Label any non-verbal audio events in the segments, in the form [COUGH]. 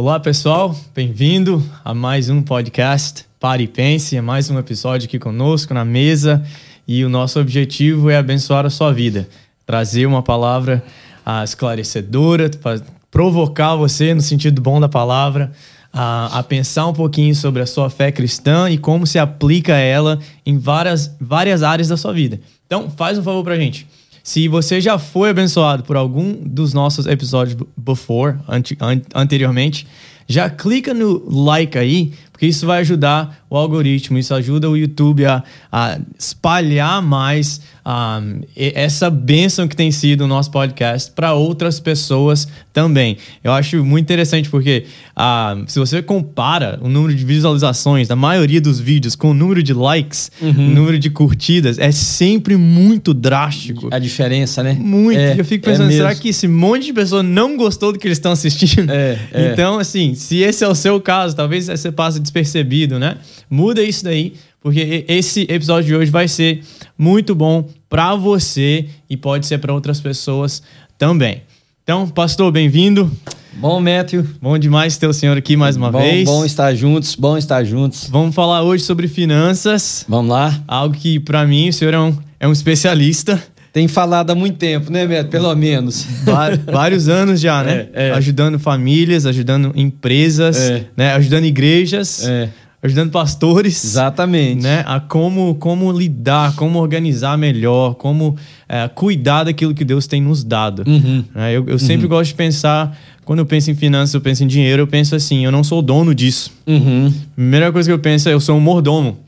Olá, pessoal. Bem-vindo a mais um podcast Pare e Pense. É mais um episódio aqui conosco na mesa e o nosso objetivo é abençoar a sua vida, trazer uma palavra ah, esclarecedora, provocar você no sentido bom da palavra, a, a, pensar um pouquinho sobre a sua fé cristã e como se aplica ela em várias, várias áreas da sua vida. Então, faz um favor pra gente. Se você já foi abençoado por algum dos nossos episódios before, an, anteriormente, já clica no like aí, porque isso vai ajudar o algoritmo, isso ajuda o YouTube a, a espalhar mais um, essa bênção que tem sido o nosso podcast para outras pessoas também. Eu acho muito interessante porque uh, se você compara o número de visualizações da maioria dos vídeos com o número de likes, uhum. o número de curtidas, é sempre muito drástico. A diferença, né? Muito. É, eu fico pensando, é será que esse monte de pessoa não gostou do que eles estão assistindo? É, é. Então, assim, se esse é o seu caso, talvez você passe despercebido, né? Muda isso daí, porque esse episódio de hoje vai ser muito bom para você e pode ser para outras pessoas também. Então, pastor, bem-vindo. Bom, Matthew. Bom demais ter o senhor aqui mais uma bom, vez. Bom estar juntos, bom estar juntos. Vamos falar hoje sobre finanças. Vamos lá. Algo que, para mim, o senhor é um, é um especialista. Tem falado há muito tempo, né, Beto? Pelo menos. Vários anos já, né? É, é. Ajudando famílias, ajudando empresas, é. né? ajudando igrejas. É ajudando pastores. Exatamente. Né, a como, como lidar, como organizar melhor, como é, cuidar daquilo que Deus tem nos dado. Uhum. É, eu, eu sempre uhum. gosto de pensar, quando eu penso em finanças, eu penso em dinheiro, eu penso assim, eu não sou dono disso. Uhum. Primeira coisa que eu penso é, eu sou um mordomo.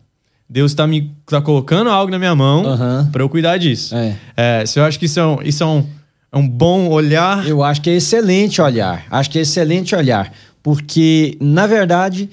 Deus está me tá colocando algo na minha mão uhum. para eu cuidar disso. É. É, se eu acho que isso é um, isso é um, é um bom olhar. Eu acho que é excelente olhar. Acho que é excelente olhar. Porque, na verdade,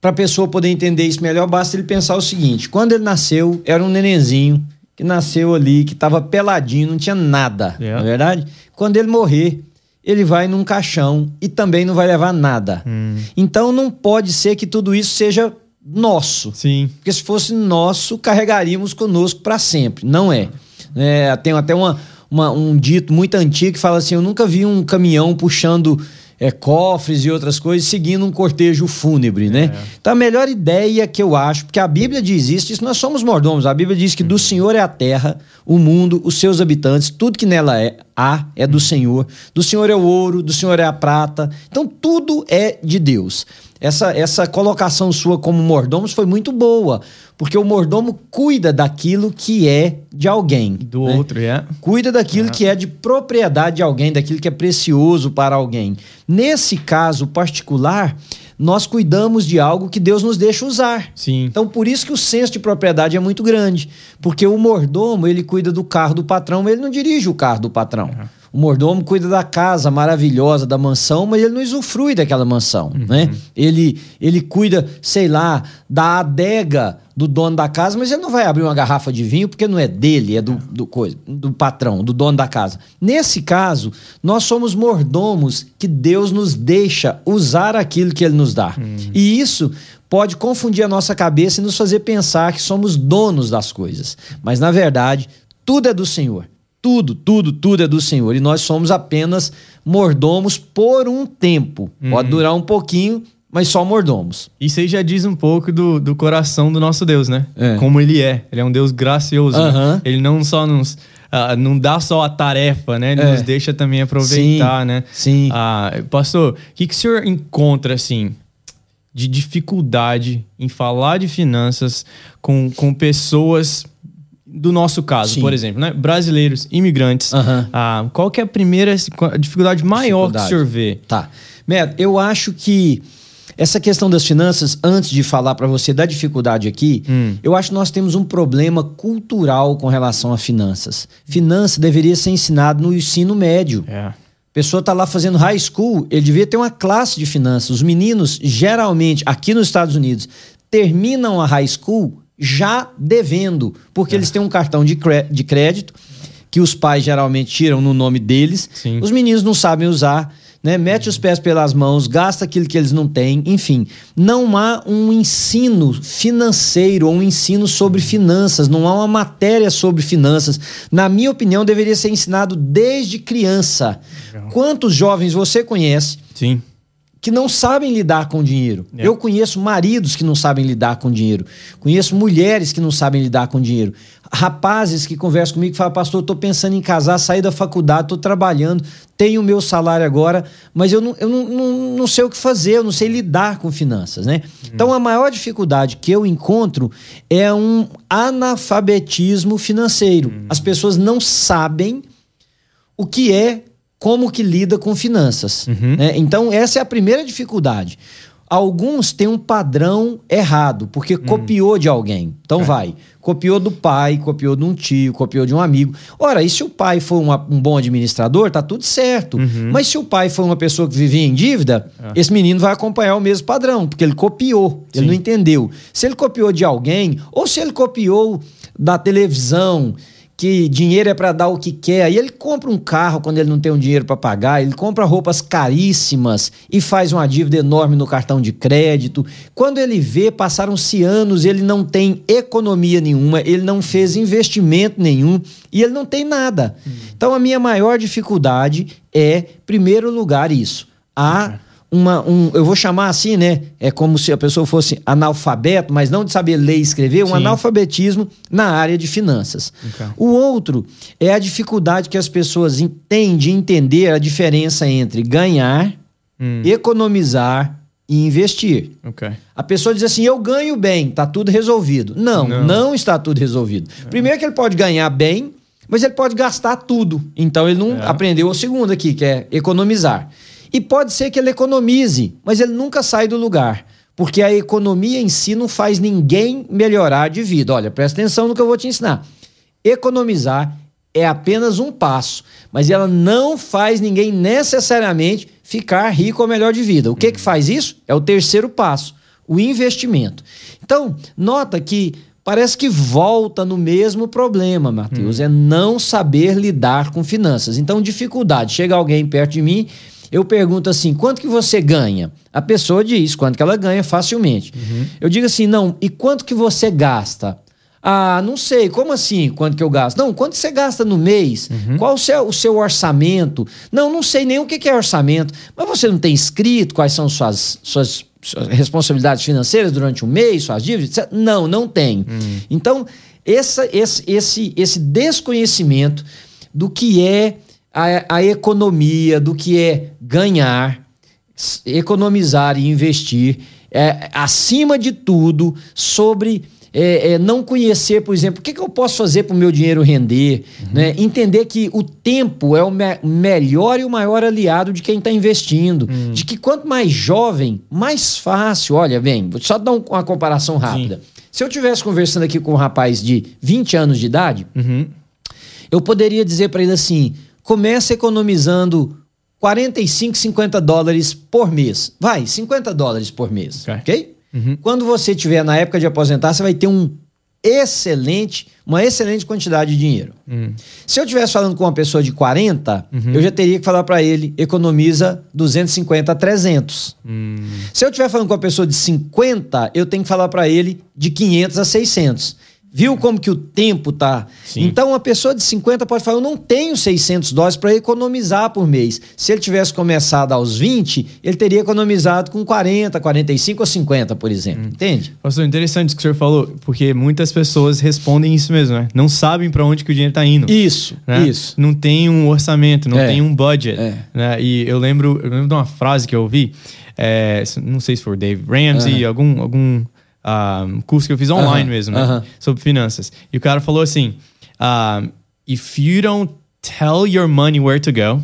para a pessoa poder entender isso melhor, basta ele pensar o seguinte: quando ele nasceu, era um nenenzinho que nasceu ali, que estava peladinho, não tinha nada, yeah. não é verdade? Quando ele morrer, ele vai num caixão e também não vai levar nada. Hum. Então não pode ser que tudo isso seja nosso. Sim. Porque se fosse nosso, carregaríamos conosco para sempre. Não é. é. Tem até uma, uma, um dito muito antigo que fala assim: eu nunca vi um caminhão puxando é, cofres e outras coisas, seguindo um cortejo fúnebre, né? É. Então a melhor ideia que eu acho, porque a Bíblia diz isso, isso nós somos mordomos, a Bíblia diz que do uhum. Senhor é a terra, o mundo, os seus habitantes, tudo que nela é, há é do Senhor, do Senhor é o ouro, do Senhor é a prata, então tudo é de Deus. Essa, essa colocação sua como mordomos foi muito boa, porque o mordomo cuida daquilo que é de alguém. Do né? outro, é. Cuida daquilo é. que é de propriedade de alguém, daquilo que é precioso para alguém. Nesse caso particular, nós cuidamos de algo que Deus nos deixa usar. Sim. Então, por isso que o senso de propriedade é muito grande. Porque o mordomo, ele cuida do carro do patrão, ele não dirige o carro do patrão. Uhum. O mordomo cuida da casa maravilhosa da mansão, mas ele não usufrui daquela mansão, uhum. né? Ele, ele cuida, sei lá, da adega do dono da casa, mas ele não vai abrir uma garrafa de vinho porque não é dele, é do, do, coisa, do patrão, do dono da casa. Nesse caso, nós somos mordomos que Deus nos deixa usar aquilo que ele nos dá. Uhum. E isso pode confundir a nossa cabeça e nos fazer pensar que somos donos das coisas. Mas, na verdade, tudo é do Senhor. Tudo, tudo, tudo é do Senhor. E nós somos apenas mordomos por um tempo. Uhum. Pode durar um pouquinho, mas só mordomos. Isso aí já diz um pouco do, do coração do nosso Deus, né? É. Como ele é. Ele é um Deus gracioso. Uhum. Né? Ele não só nos. Uh, não dá só a tarefa, né? Ele é. nos deixa também aproveitar, Sim. né? Sim. Uh, pastor, o que, que o senhor encontra, assim, de dificuldade em falar de finanças com, com pessoas do nosso caso, Sim. por exemplo, né? brasileiros, imigrantes, ah, qual que é a primeira dificuldade maior dificuldade. que o senhor vê? Tá. Beto, eu acho que essa questão das finanças, antes de falar para você da dificuldade aqui, hum. eu acho que nós temos um problema cultural com relação a finanças. Finança deveria ser ensinado no ensino médio. É. A pessoa está lá fazendo high school, ele devia ter uma classe de finanças. Os meninos, geralmente, aqui nos Estados Unidos, terminam a high school já devendo, porque é. eles têm um cartão de, de crédito que os pais geralmente tiram no nome deles. Sim. Os meninos não sabem usar, né? Mete os pés pelas mãos, gasta aquilo que eles não têm, enfim. Não há um ensino financeiro ou um ensino sobre finanças, não há uma matéria sobre finanças. Na minha opinião, deveria ser ensinado desde criança. Legal. Quantos jovens você conhece? Sim que não sabem lidar com dinheiro. É. Eu conheço maridos que não sabem lidar com dinheiro. Conheço mulheres que não sabem lidar com dinheiro. Rapazes que conversam comigo e falam, pastor, tô pensando em casar, sair da faculdade, tô trabalhando, tenho o meu salário agora, mas eu não, eu não, não, não sei o que fazer, eu não sei lidar com finanças, né? Então a maior dificuldade que eu encontro é um analfabetismo financeiro. As pessoas não sabem o que é, como que lida com finanças. né? Então, essa é a primeira dificuldade. Alguns têm um padrão errado, porque copiou de alguém. Então, vai. Copiou do pai, copiou de um tio, copiou de um amigo. Ora, e se o pai for uma- um bom administrador, tá tudo certo. Mas se o pai for uma pessoa que vivia em dívida, esse menino vai acompanhar o mesmo padrão, porque ele copiou, ele não entendeu. Se ele copiou de alguém, ou se ele copiou da televisão, que dinheiro é para dar o que quer. Aí ele compra um carro quando ele não tem um dinheiro para pagar, ele compra roupas caríssimas e faz uma dívida enorme no cartão de crédito. Quando ele vê, passaram-se anos, ele não tem economia nenhuma, ele não fez investimento nenhum e ele não tem nada. Então a minha maior dificuldade é, primeiro lugar, isso. A uma, um, eu vou chamar assim, né? É como se a pessoa fosse analfabeto, mas não de saber ler e escrever, um Sim. analfabetismo na área de finanças. Ok. O outro é a dificuldade que as pessoas têm de entender a diferença entre ganhar, Hum. economizar e investir. Ok. A pessoa diz assim: eu ganho bem, tá tudo resolvido. Não, Não. não, está tudo resolvido. Primeiro que ele pode ganhar bem, mas ele pode gastar tudo. Então ele não É. aprendeu o segundo aqui, que é economizar. E pode ser que ele economize, mas ele nunca sai do lugar. Porque a economia em si não faz ninguém melhorar de vida. Olha, presta atenção no que eu vou te ensinar. Economizar é apenas um passo, mas ela não faz ninguém necessariamente ficar rico ou melhor de vida. O que que faz isso? É o terceiro passo, o investimento. Então, nota que parece que volta no mesmo problema, Matheus, é não saber lidar com finanças. Então, dificuldade. Chega alguém perto de mim, eu pergunto assim: quanto que você ganha? A pessoa diz quanto que ela ganha facilmente. Eu digo assim: não, e quanto que você gasta? Ah, não sei, como assim? Quanto que eu gasto? Não, quanto você gasta no mês? Qual o seu, o seu orçamento? Não, não sei nem o que que é orçamento. Mas você não tem escrito quais são suas, suas, responsabilidades financeiras durante um mês, suas dívidas? etc? Não, não tem. Então, essa, esse, esse, esse desconhecimento do que é a, a economia, do que é ganhar, economizar e investir, é, acima de tudo, sobre é, é, não conhecer, por exemplo, o que, que eu posso fazer para o meu dinheiro render, né? entender que o tempo é o me- melhor e o maior aliado de quem está investindo, de que quanto mais jovem, mais fácil. Olha, bem, vou só dar um- uma comparação rápida. Se eu estivesse conversando aqui com um rapaz de 20 anos de idade, Uhum. eu poderia dizer para ele assim: começa economizando 45, 50 dólares por mês. Vai, 50 dólares por mês, Ok. ok? Quando você tiver na época de aposentar, você vai ter um excelente, uma excelente quantidade de dinheiro. Se eu estivesse falando com uma pessoa de 40, eu já teria que falar para ele: economiza 250 a 300. Se eu estiver falando com uma pessoa de 50, eu tenho que falar para ele de 500 a 600. Viu como que o tempo tá? Sim. Então, uma pessoa de 50 pode falar: Eu não tenho 600 dólares para economizar por mês. Se ele tivesse começado aos 20, ele teria economizado com 40, 45 ou 50, por exemplo. Entende? Pastor, interessante isso que o senhor falou, porque muitas pessoas respondem isso mesmo, né? Não sabem para onde que o dinheiro tá indo. Isso, né? isso. Não tem um orçamento, não É. tem um budget. É. Né? E eu lembro, eu lembro de uma frase que eu ouvi, é, não sei se foi o Dave Ramsey, algum, algum ah, curso que eu fiz online Aham, mesmo, né? aham. Sobre finanças. E o cara falou assim: ah, If you don't tell your money where to go.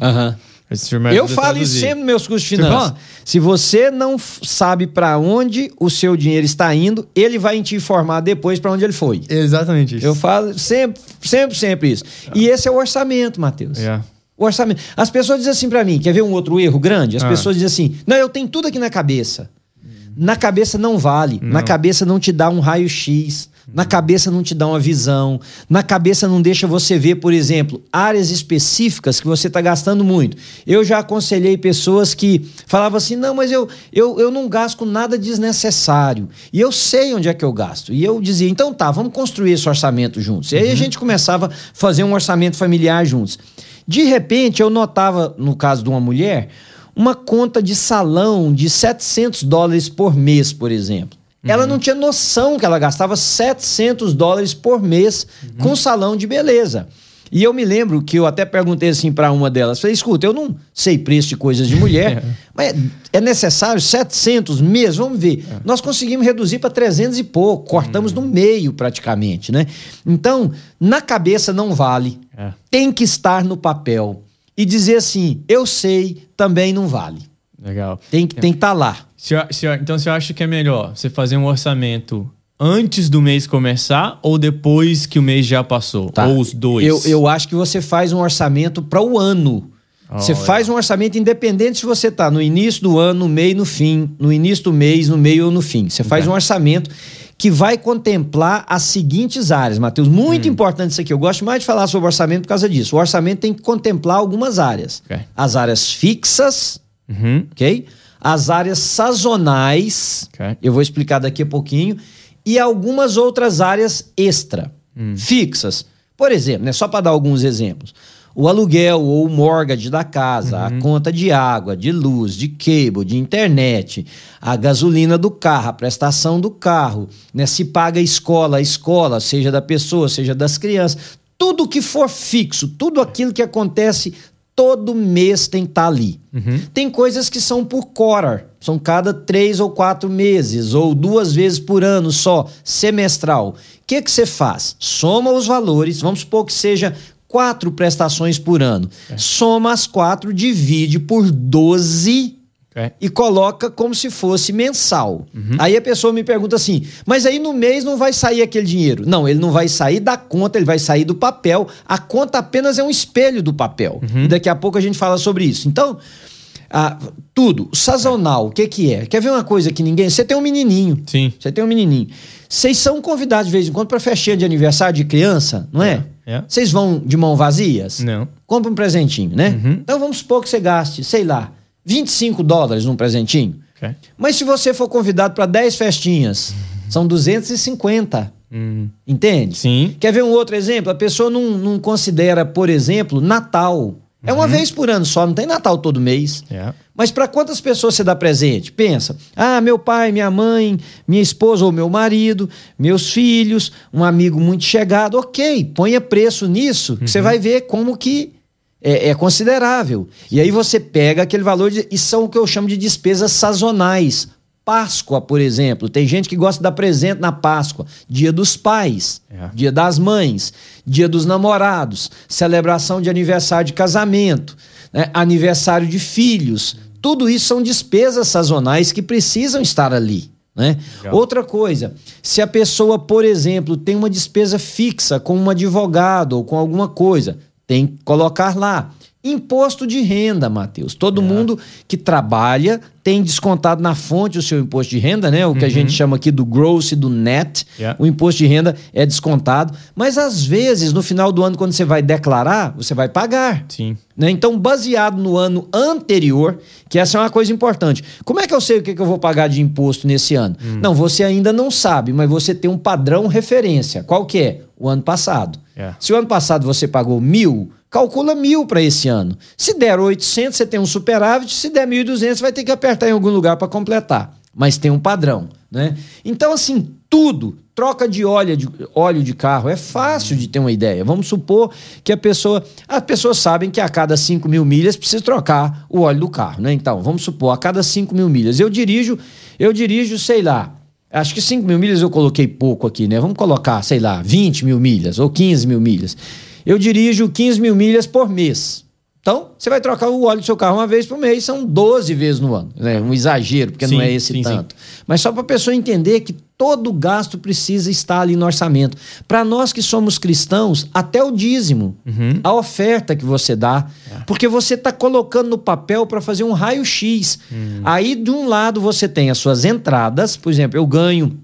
Esse me Eu falo isso sempre nos meus cursos de finanças. Se você não sabe para onde o seu dinheiro está indo, ele vai te informar depois para onde ele foi. Exatamente isso. Eu falo sempre, sempre, sempre isso. E esse é o orçamento, Matheus. Yeah. O orçamento. As pessoas dizem assim pra mim, quer ver um outro erro grande? As Ah. pessoas dizem assim: "Não, eu tenho tudo aqui na cabeça". Na cabeça não vale, na cabeça não te dá um raio-x, na cabeça não te dá uma visão, na cabeça não deixa você ver, por exemplo, áreas específicas que você está gastando muito. Eu já aconselhei pessoas que falavam assim: não, mas eu, eu, eu não gasto com nada desnecessário. E eu sei onde é que eu gasto. E eu dizia: então tá, vamos construir esse orçamento juntos. E aí a gente começava a fazer um orçamento familiar juntos. De repente, eu notava, no caso de uma mulher, uma conta de salão de 700 dólares por mês, por exemplo. Uhum. Ela não tinha noção que ela gastava 700 dólares por mês uhum. com salão de beleza. E eu me lembro que eu até perguntei assim para uma delas, falei, escuta, eu não sei preço de coisas de mulher, [LAUGHS] é. mas é necessário 700 meses, vamos ver. É. Nós conseguimos reduzir para 300 e pouco, cortamos hum. no meio praticamente, né? Então, na cabeça não vale, é. tem que estar no papel. E dizer assim, eu sei, também não vale. Legal. Tem que estar tá lá. então você acha que é melhor você fazer um orçamento antes do mês começar ou depois que o mês já passou? Tá. Ou os dois? Eu, eu acho que você faz um orçamento para o ano. Oh, você é. faz um orçamento independente se você está no início do ano, no meio, no fim, no início do mês, no meio ou no fim. Você faz um orçamento que vai contemplar as seguintes áreas, Matheus. Muito hum. importante isso aqui. Eu gosto mais de falar sobre orçamento por causa disso. O orçamento tem que contemplar algumas áreas. Okay. As áreas fixas, uhum. ok? As áreas sazonais, okay. eu vou explicar daqui a pouquinho, e algumas outras áreas extra, hum. fixas. Por exemplo, né, só para dar alguns exemplos. O aluguel ou o mortgage da casa, uhum. a conta de água, de luz, de cable, de internet, a gasolina do carro, a prestação do carro, né? se paga a escola, a escola, seja da pessoa, seja das crianças, tudo que for fixo, tudo aquilo que acontece todo mês tem que estar tá ali. Uhum. Tem coisas que são por quarter, são cada três ou quatro meses, ou duas vezes por ano só, semestral. O que, que você faz? Soma os valores, vamos supor que seja quatro prestações por ano. É. Soma as quatro, divide por 12 é. e coloca como se fosse mensal. Uhum. Aí a pessoa me pergunta assim: mas aí no mês não vai sair aquele dinheiro? Não, ele não vai sair da conta, ele vai sair do papel. A conta apenas é um espelho do papel. Uhum. E daqui a pouco a gente fala sobre isso. Então, ah, tudo. Sazonal, o que, que é? Quer ver uma coisa que ninguém. Você tem um menininho. Sim. Você tem um menininho. Vocês são convidados de vez em quando para festinha de aniversário de criança, não é? é? É. Vocês vão de mão vazias? Não. Compra um presentinho, né? Uhum. Então vamos supor que você gaste, sei lá, 25 dólares num presentinho. Okay. Mas se você for convidado para 10 festinhas, uhum. são 250. Uhum. Entende? Sim. Quer ver um outro exemplo? A pessoa não, não considera, por exemplo, Natal. É uma uhum. vez por ano só, não tem Natal todo mês. Yeah. Mas para quantas pessoas você dá presente? Pensa. Ah, meu pai, minha mãe, minha esposa ou meu marido, meus filhos, um amigo muito chegado. Ok, ponha preço nisso, que você uhum. vai ver como que é, é, considerável. E aí você pega aquele valor de, e são o que eu chamo de despesas sazonais. Páscoa, por exemplo. Tem gente que gosta de dar presente na Páscoa. Dia dos pais, é. dia das mães, dia dos namorados, celebração de aniversário de casamento, né? aniversário de filhos. Tudo isso são despesas sazonais que precisam estar ali. Né? Outra coisa, se a pessoa, por exemplo, tem uma despesa fixa com um advogado ou com alguma coisa, tem que colocar lá. Imposto de renda, Matheus. Todo é. mundo que trabalha tem descontado na fonte o seu imposto de renda, né? O que uhum. a gente chama aqui do gross e do net. Yeah. O imposto de renda é descontado. Mas às vezes, no final do ano, quando você vai declarar, você vai pagar. Sim. Né? Então, baseado no ano anterior, que essa é uma coisa importante. Como é que eu sei o que, eu vou pagar de imposto nesse ano? Hum. Não, você ainda não sabe, mas você tem um padrão referência. Qual que é? O ano passado. Yeah. Se o ano passado você pagou mil, calcula mil para esse ano. Se der 800, você tem um superávit. Se der 1.200, você vai ter que apertar em algum lugar para completar. Mas tem um padrão, né? Então, assim, tudo, troca de óleo de, óleo de carro, é fácil de ter uma ideia. Vamos supor que a pessoa... As pessoas sabem que a cada 5 mil milhas precisa trocar o óleo do carro, né? Então, vamos supor, a cada 5 mil milhas. Eu dirijo, eu dirijo, sei lá, Acho que 5 mil milhas eu coloquei pouco aqui, né? Vamos colocar, sei lá, 20 mil milhas ou 15 mil milhas eu dirijo 15 mil milhas por mês. Então, você vai trocar o óleo do seu carro uma vez por mês, são 12 vezes no ano. Né? Um exagero, porque sim, não é esse sim, tanto. Sim. Mas só para a pessoa entender que todo gasto precisa estar ali no orçamento. Para nós que somos cristãos, até o dízimo, uhum. a oferta que você dá, é. porque você está colocando no papel para fazer um raio-x. Uhum. Aí, de um lado, você tem as suas entradas, por exemplo, eu ganho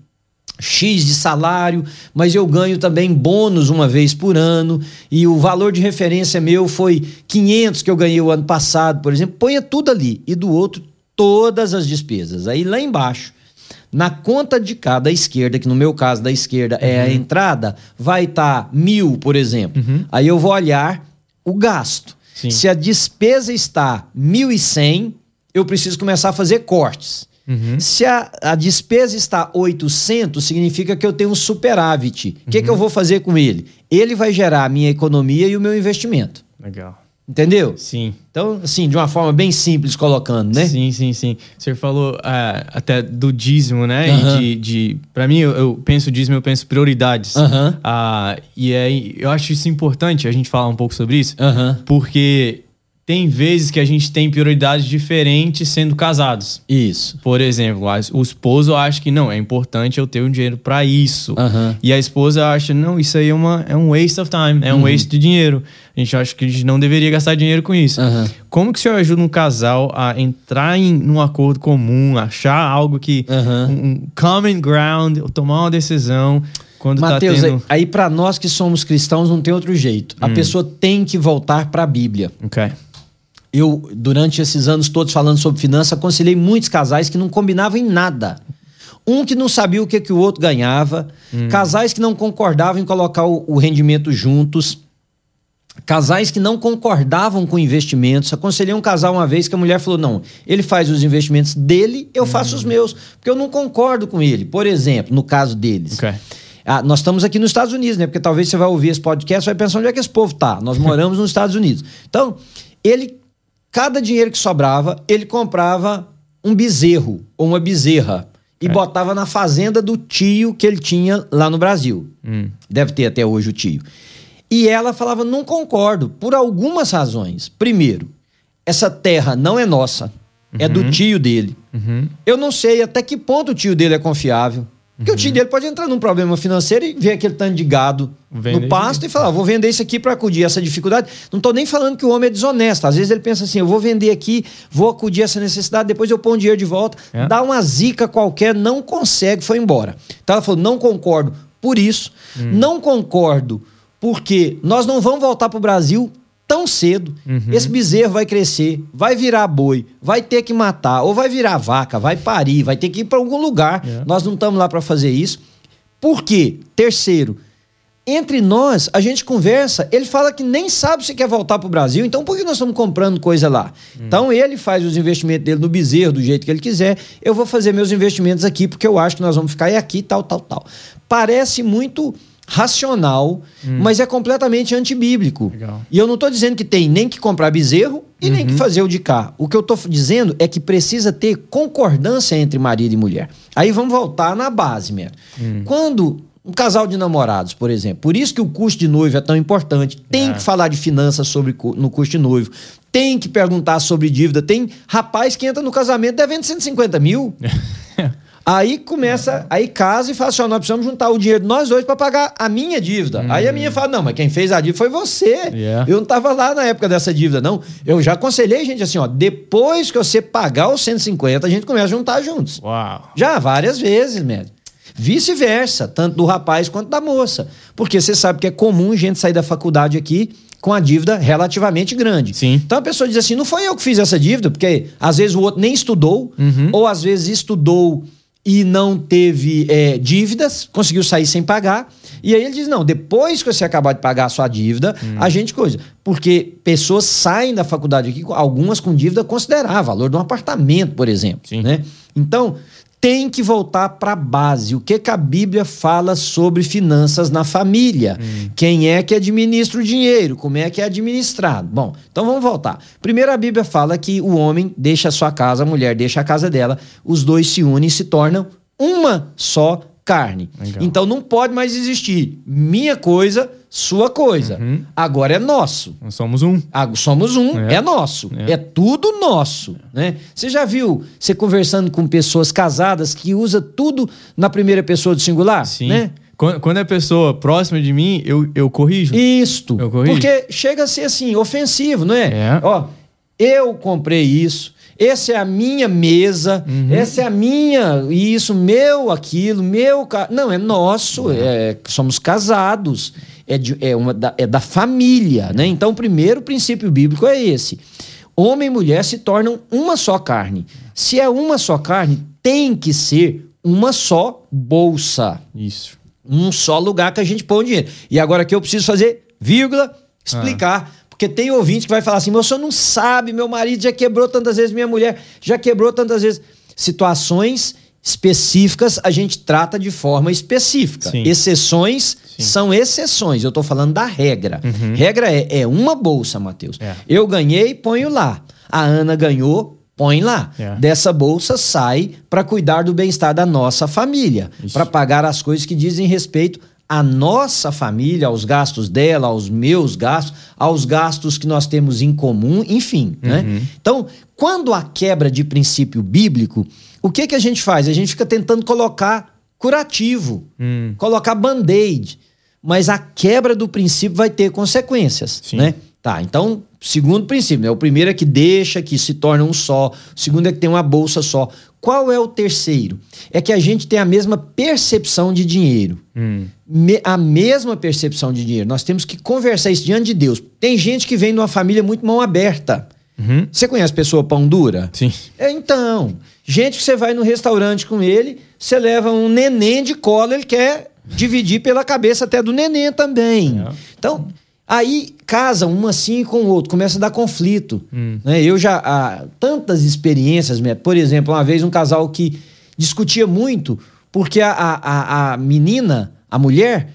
X de salário, mas eu ganho também bônus uma vez por ano e o valor de referência meu foi 500 que eu ganhei o ano passado, por exemplo. Ponha tudo ali e do outro todas as despesas. Aí lá embaixo, na conta de cada esquerda, que no meu caso da esquerda uhum. é a uhum. entrada, vai estar tá mil, por exemplo. Uhum. Aí eu vou olhar o gasto. Sim. Se a despesa está 1.100, eu preciso começar a fazer cortes. Se a, a despesa está 800, significa que eu tenho um superávit. O que, que eu vou fazer com ele? Ele vai gerar a minha economia e o meu investimento. Legal. Entendeu? Sim. Então, assim, de uma forma bem simples colocando, né? Sim, sim, sim. Você falou ah, até do dízimo, né? E de, de para mim, eu, eu penso dízimo, eu penso prioridades. Ah, e aí, eu acho isso importante a gente falar um pouco sobre isso, Aham. porque tem vezes que a gente tem prioridades diferentes sendo casados. Isso. Por exemplo, o esposo acha que não, é importante eu ter um dinheiro pra isso. Aham. E a esposa acha, não, isso aí é, uma, é um waste of time, é um waste de dinheiro. A gente acha que a gente não deveria gastar dinheiro com isso. Aham. Como que o senhor ajuda um casal a entrar em um acordo comum, achar algo que. Um, um common ground, tomar uma decisão quando Mateus, tá tendo. aí para nós que somos cristãos não tem outro jeito. A pessoa tem que voltar para a Bíblia. Ok. Eu, durante esses anos todos falando sobre finanças, aconselhei muitos casais que não combinavam em nada. Um que não sabia o que, que o outro ganhava, casais que não concordavam em colocar o, o rendimento juntos, casais que não concordavam com investimentos. Aconselhei um casal uma vez que a mulher falou: não, ele faz os investimentos dele, eu faço os meus, porque eu não concordo com ele. Por exemplo, no caso deles. Ok. Ah, nós estamos aqui nos Estados Unidos, né? Porque talvez você vai ouvir esse podcast e vai pensar onde é que esse povo tá. Nós moramos nos Estados Unidos. Então, ele, cada dinheiro que sobrava, ele comprava um bezerro ou uma bezerra e botava na fazenda do tio que ele tinha lá no Brasil. Deve ter até hoje o tio. E ela falava: não concordo, por algumas razões. Primeiro, essa terra não é nossa, é do tio dele. Eu não sei até que ponto o tio dele é confiável. Porque o tio dele pode entrar num problema financeiro e ver aquele tanto de gado Vender no pasto e falar: vou vender isso aqui para acudir essa dificuldade. Não estou nem falando que o homem é desonesto. Às vezes ele pensa assim: eu vou vender aqui, vou acudir essa necessidade, depois eu ponho dinheiro de volta. É. Dá uma zica qualquer, não consegue, foi embora. Então ela falou: não concordo por isso, não concordo porque nós não vamos voltar para o Brasil tão cedo. Esse bezerro vai crescer, vai virar boi, vai ter que matar, ou vai virar vaca, vai parir, vai ter que ir para algum lugar. É. Nós não estamos lá para fazer isso. Por quê? Terceiro, entre nós, a gente conversa, ele fala que nem sabe se quer voltar para o Brasil, então por que nós estamos comprando coisa lá? Então ele faz os investimentos dele no bezerro, do jeito que ele quiser, eu vou fazer meus investimentos aqui, porque eu acho que nós vamos ficar aqui, tal, tal, tal. Parece muito racional, mas é completamente antibíblico. Legal. E eu não estou dizendo que tem nem que comprar bezerro e nem que fazer o de cá. O que eu estou dizendo é que precisa ter concordância entre marido e mulher. Aí vamos voltar na base, mesmo. Quando um casal de namorados, por exemplo, por isso que o custo de noivo é tão importante. Tem É. que falar de finanças sobre, no custo de noivo. Tem que perguntar sobre dívida. Tem rapaz que entra no casamento devendo 150 mil. [LAUGHS] Aí começa, aí casa e fala assim: ó, nós precisamos juntar o dinheiro de nós dois para pagar a minha dívida. Aí a minha fala: não, mas quem fez a dívida foi você. Yeah. Eu não tava lá na época dessa dívida, não. Eu já aconselhei gente assim: ó, depois que você pagar os 150, a gente começa a juntar juntos. Uau. Já várias vezes, médio. Vice-versa, tanto do rapaz quanto da moça. Porque você sabe que é comum gente sair da faculdade aqui com a dívida relativamente grande. Sim. Então a pessoa diz assim: não foi eu que fiz essa dívida, porque às vezes o outro nem estudou, ou às vezes estudou e não teve é, dívidas, conseguiu sair sem pagar. E aí ele diz: não, depois que você acabar de pagar a sua dívida, a gente coisa. Porque pessoas saem da faculdade aqui, algumas com dívida considerável, valor de um apartamento, por exemplo. Sim. Né? Então, tem que voltar para a base. O que, que a Bíblia fala sobre finanças na família? Quem é que administra o dinheiro? Como é que é administrado? Bom, então vamos voltar. Primeiro, a Bíblia fala que o homem deixa a sua casa, a mulher deixa a casa dela, os dois se unem e se tornam uma só carne. Legal. Então não pode mais existir minha coisa, sua coisa. Agora é nosso. Nós somos um. Ah, Somos um, é, É. nosso. É. É. tudo nosso, né? Você já viu você conversando com pessoas casadas que usa tudo na primeira pessoa do singular? Sim. Né? Quando, quando é pessoa próxima de mim, eu, eu corrijo. Isto. Eu corrijo. Porque chega a ser assim, ofensivo, não é? É. Ó, eu comprei isso, essa é a minha mesa, Uhum. essa é a minha, isso, meu, aquilo, meu. Não, é nosso, é, somos casados, é, de- é, uma, da, é da família, né? Então, o primeiro princípio bíblico é esse. Homem e mulher se tornam uma só carne. Se é uma só carne, tem que ser uma só bolsa Isso. um só lugar que a gente põe o dinheiro. E agora que eu preciso fazer vírgula, explicar. Ah. Porque tem ouvinte que vai falar assim: meu senhor não sabe, meu marido já quebrou tantas vezes, minha mulher já quebrou tantas vezes. Situações específicas a gente trata de forma específica. Sim. Exceções Sim. são exceções. Eu tô falando da regra. Regra é, é uma bolsa, Matheus. É. Eu ganhei, ponho lá. A Ana ganhou, põe lá. É. Dessa bolsa sai para cuidar do bem-estar da nossa família, para pagar as coisas que dizem respeito à nossa família, aos gastos dela, aos meus gastos, aos gastos que nós temos em comum, enfim. Né? Então, quando há quebra de princípio bíblico, o que, que a gente faz? A gente fica tentando colocar curativo, Hum. colocar band-aid. Mas a quebra do princípio vai ter consequências, Sim. né? Tá, então, segundo princípio, né? O primeiro é que deixa, que se torna um só. O segundo é que tem uma bolsa só. Qual é o terceiro? É que a gente tem a mesma percepção de dinheiro. Hum. Me- a mesma percepção de dinheiro. Nós temos que conversar isso diante de Deus. Tem gente que vem de uma família muito mão aberta. Uhum. Você conhece pessoa pão dura? Sim. É, então, gente que você vai no restaurante com ele, você leva um neném de cola, ele quer dividir pela cabeça até do neném também. É. Então, aí casa um assim com o outro, começa a dar conflito. né? Eu já, há tantas experiências, por exemplo, uma vez um casal que discutia muito porque a, a, a- menina, a mulher,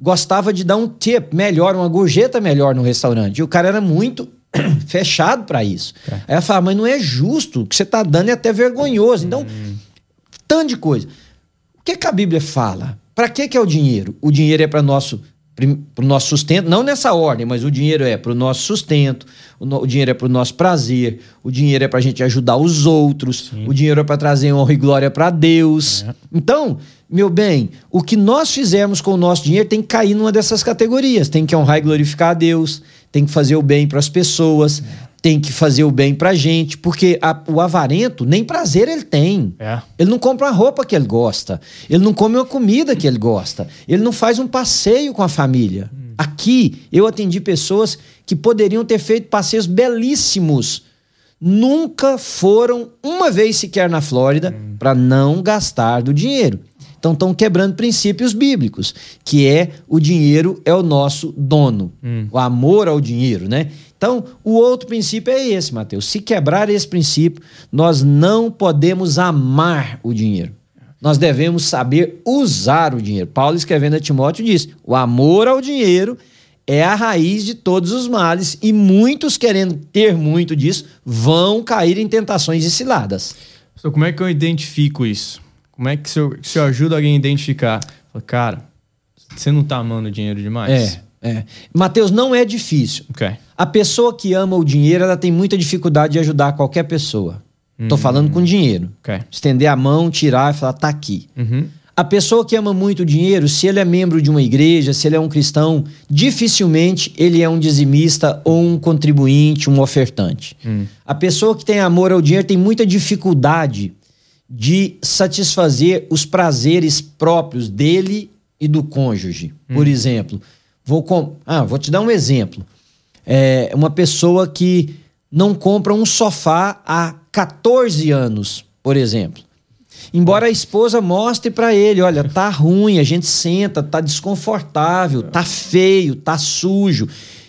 gostava de dar um tip melhor, uma gorjeta melhor no restaurante. E o cara era muito [COUGHS] fechado para isso. É. Aí ela fala, mas não é justo, o que você tá dando é até vergonhoso. Então, tanto de coisa. O que, que a Bíblia fala? Para que, que é o dinheiro? O dinheiro é para nosso para o nosso sustento, não nessa ordem, mas o dinheiro é para o nosso sustento, o, no- o dinheiro é para o nosso prazer, o dinheiro é para a gente ajudar os outros, o dinheiro é para trazer honra e glória para Deus. Então, meu bem, o que nós fizermos com o nosso dinheiro tem que cair numa dessas categorias. Tem que honrar e glorificar a Deus, tem que fazer o bem para as pessoas, tem que fazer o bem para a gente, porque a- o avarento nem prazer ele tem. É. Ele não compra uma roupa que ele gosta. Ele não come uma comida que ele gosta. Ele não faz um passeio com a família. Aqui, eu atendi pessoas que poderiam ter feito passeios belíssimos. Nunca foram uma vez sequer na Flórida para não gastar do dinheiro. Então estão quebrando princípios bíblicos, que é o dinheiro é o nosso dono. O amor ao dinheiro, né? Então, o outro princípio é esse, Mateus. Se quebrar esse princípio, nós não podemos amar o dinheiro. Nós devemos saber usar o dinheiro. Paulo, escrevendo a Timóteo, diz: o amor ao dinheiro é a raiz de todos os males, e muitos, querendo ter muito disso, vão cair em tentações e ciladas. Então, como é que eu identifico isso? Como é que se eu, ajudo alguém a identificar? Fala, cara, você não tá amando dinheiro demais? É, é. Mateus, não é difícil. Ok. A pessoa que ama o dinheiro, ela tem muita dificuldade de ajudar qualquer pessoa. Tô falando com dinheiro. Ok. Estender a mão, tirar e falar, tá aqui. Uhum. A pessoa que ama muito o dinheiro, se ele é membro de uma igreja, se ele é um cristão, dificilmente ele é um dizimista ou um contribuinte, um ofertante. A pessoa que tem amor ao dinheiro tem muita dificuldade de satisfazer os prazeres próprios dele e do cônjuge. Por exemplo, vou, com... ah, vou te dar um exemplo. É uma pessoa que não compra um sofá há 14 anos, por exemplo. Embora a esposa mostre para ele, olha, tá [LAUGHS] ruim, a gente senta, tá desconfortável, tá feio, tá sujo.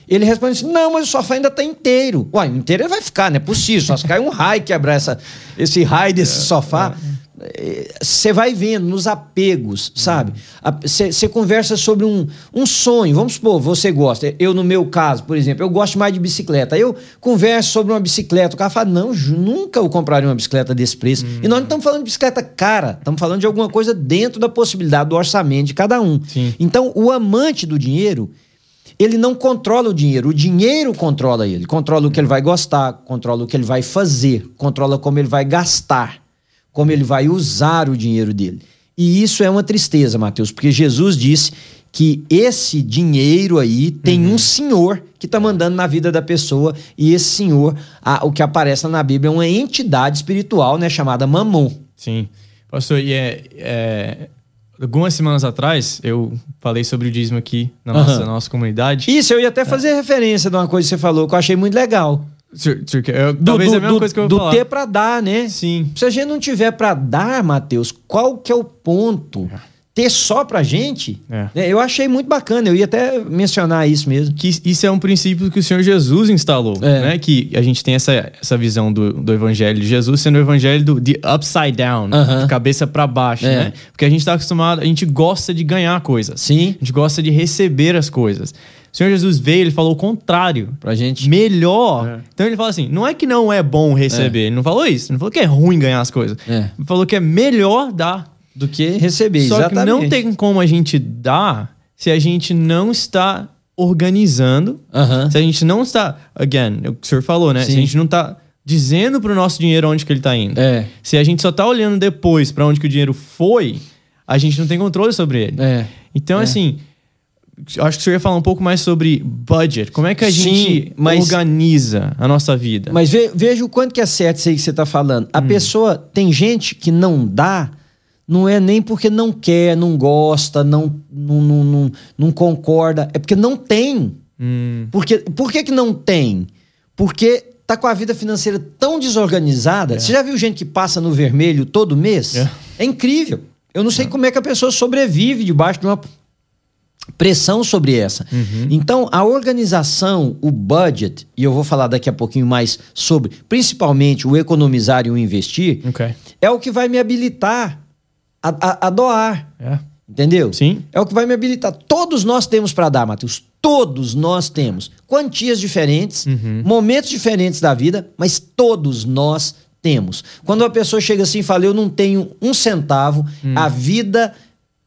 Ele responde assim: não, mas o sofá ainda tá inteiro. Uai, inteiro ele vai ficar, não é possível. Só se cair um raio quebrar essa, esse raio desse sofá. Você vai vendo nos apegos, sabe? Você conversa sobre um, um sonho. Vamos supor, você gosta. Eu, no meu caso, por exemplo, eu gosto mais de bicicleta. Eu converso sobre uma bicicleta. O cara fala: não, nunca eu compraria uma bicicleta desse preço. E nós não estamos falando de bicicleta cara, estamos falando de alguma coisa dentro da possibilidade do orçamento de cada um. Sim. Então, o amante do dinheiro, ele não controla o dinheiro, o dinheiro controla ele. Controla o que ele vai gostar, controla o que ele vai fazer, controla como ele vai gastar, como ele vai usar o dinheiro dele. E isso é uma tristeza, Mateus, porque Jesus disse que esse dinheiro aí tem um senhor que está mandando na vida da pessoa e esse senhor, a- o que aparece na Bíblia é uma entidade espiritual, né, chamada Mamon. Sim. Pastor, e é, é, algumas semanas atrás eu falei sobre o dízimo aqui na nossa, na nossa comunidade. Isso, eu ia até fazer referência de uma coisa que você falou que eu achei muito legal. Eu- Do, talvez do, é a mesma do- coisa que eu do vou falar. ter pra dar, né? Sim. Se a gente não tiver pra dar, Mateus, qual que é o ponto? Ter só pra gente, É. né, eu achei muito bacana. Eu ia até mencionar isso mesmo. Que isso é um princípio que o Senhor Jesus instalou, É. né? Que a gente tem essa, essa visão do, do evangelho de Jesus sendo o evangelho do de upside down, Aham. de cabeça para baixo, É. né? Porque a gente tá acostumado, a gente gosta de ganhar coisas. Sim. A gente gosta de receber as coisas. O Senhor Jesus veio, ele falou o contrário. Pra gente. Melhor. É. Então ele fala assim: não é que não é bom receber. Ele não falou isso. Ele não falou que é ruim ganhar as coisas. É. Ele falou que é melhor dar. Do que receber, Só exatamente. que não tem como a gente dar se a gente não está organizando, Aham. se a gente não está, again, o que o senhor falou, né? Se Sim. a gente não está dizendo pro nosso dinheiro onde que ele está indo. É. Se a gente só tá olhando depois para onde que o dinheiro foi, a gente não tem controle sobre ele. É. Então, É. assim, acho que o senhor ia falar um pouco mais sobre budget. Como é que a Sim, gente mas- organiza a nossa vida? Mas ve- veja o quanto que é certo isso aí que você está falando. Hum. A pessoa, tem gente que não dá, não é nem porque não quer, não gosta, não, não, não, não, não concorda, é porque não tem. Hum, Porque, por que, que não tem? Porque tá com a vida financeira tão desorganizada. Você já viu gente que passa no vermelho todo mês? É. É incrível. Eu não sei como é que a pessoa sobrevive debaixo de uma pressão sobre essa. Então, a organização, o budget, e eu vou falar daqui a pouquinho mais sobre, principalmente o economizar e o investir, ok. é o que vai me habilitar a, a- a doar. É. Entendeu? Sim. É o que vai me habilitar. Todos nós temos para dar, Matheus. Todos nós temos. Quantias diferentes, momentos diferentes da vida, mas todos nós temos. Quando uma pessoa chega assim e fala, eu não tenho um centavo, a vida,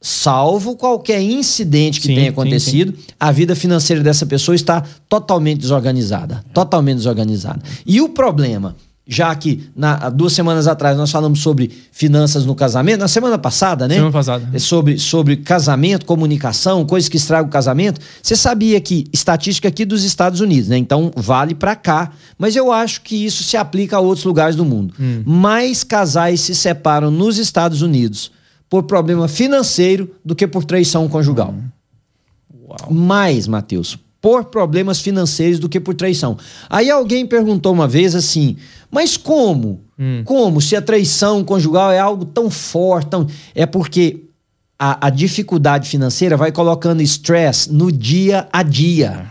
salvo qualquer incidente que Sim, tenha sim, acontecido, a vida financeira dessa pessoa está totalmente desorganizada. Totalmente desorganizada. E o problema, já que na, há duas semanas atrás nós falamos sobre finanças no casamento, na semana passada, né? Semana passada. É sobre, sobre casamento, comunicação, coisas que estragam o casamento. Você sabia que estatística aqui dos Estados Unidos, né? Então vale pra cá, mas eu acho que isso se aplica a outros lugares do mundo. Mais casais se separam nos Estados Unidos por problema financeiro do que por traição conjugal. Uau. Mais, Matheus, por problemas financeiros do que por traição. Aí alguém perguntou uma vez assim: mas como? Como? Se a traição conjugal é algo tão forte, tão... é porque a, a dificuldade financeira vai colocando estresse no dia a dia.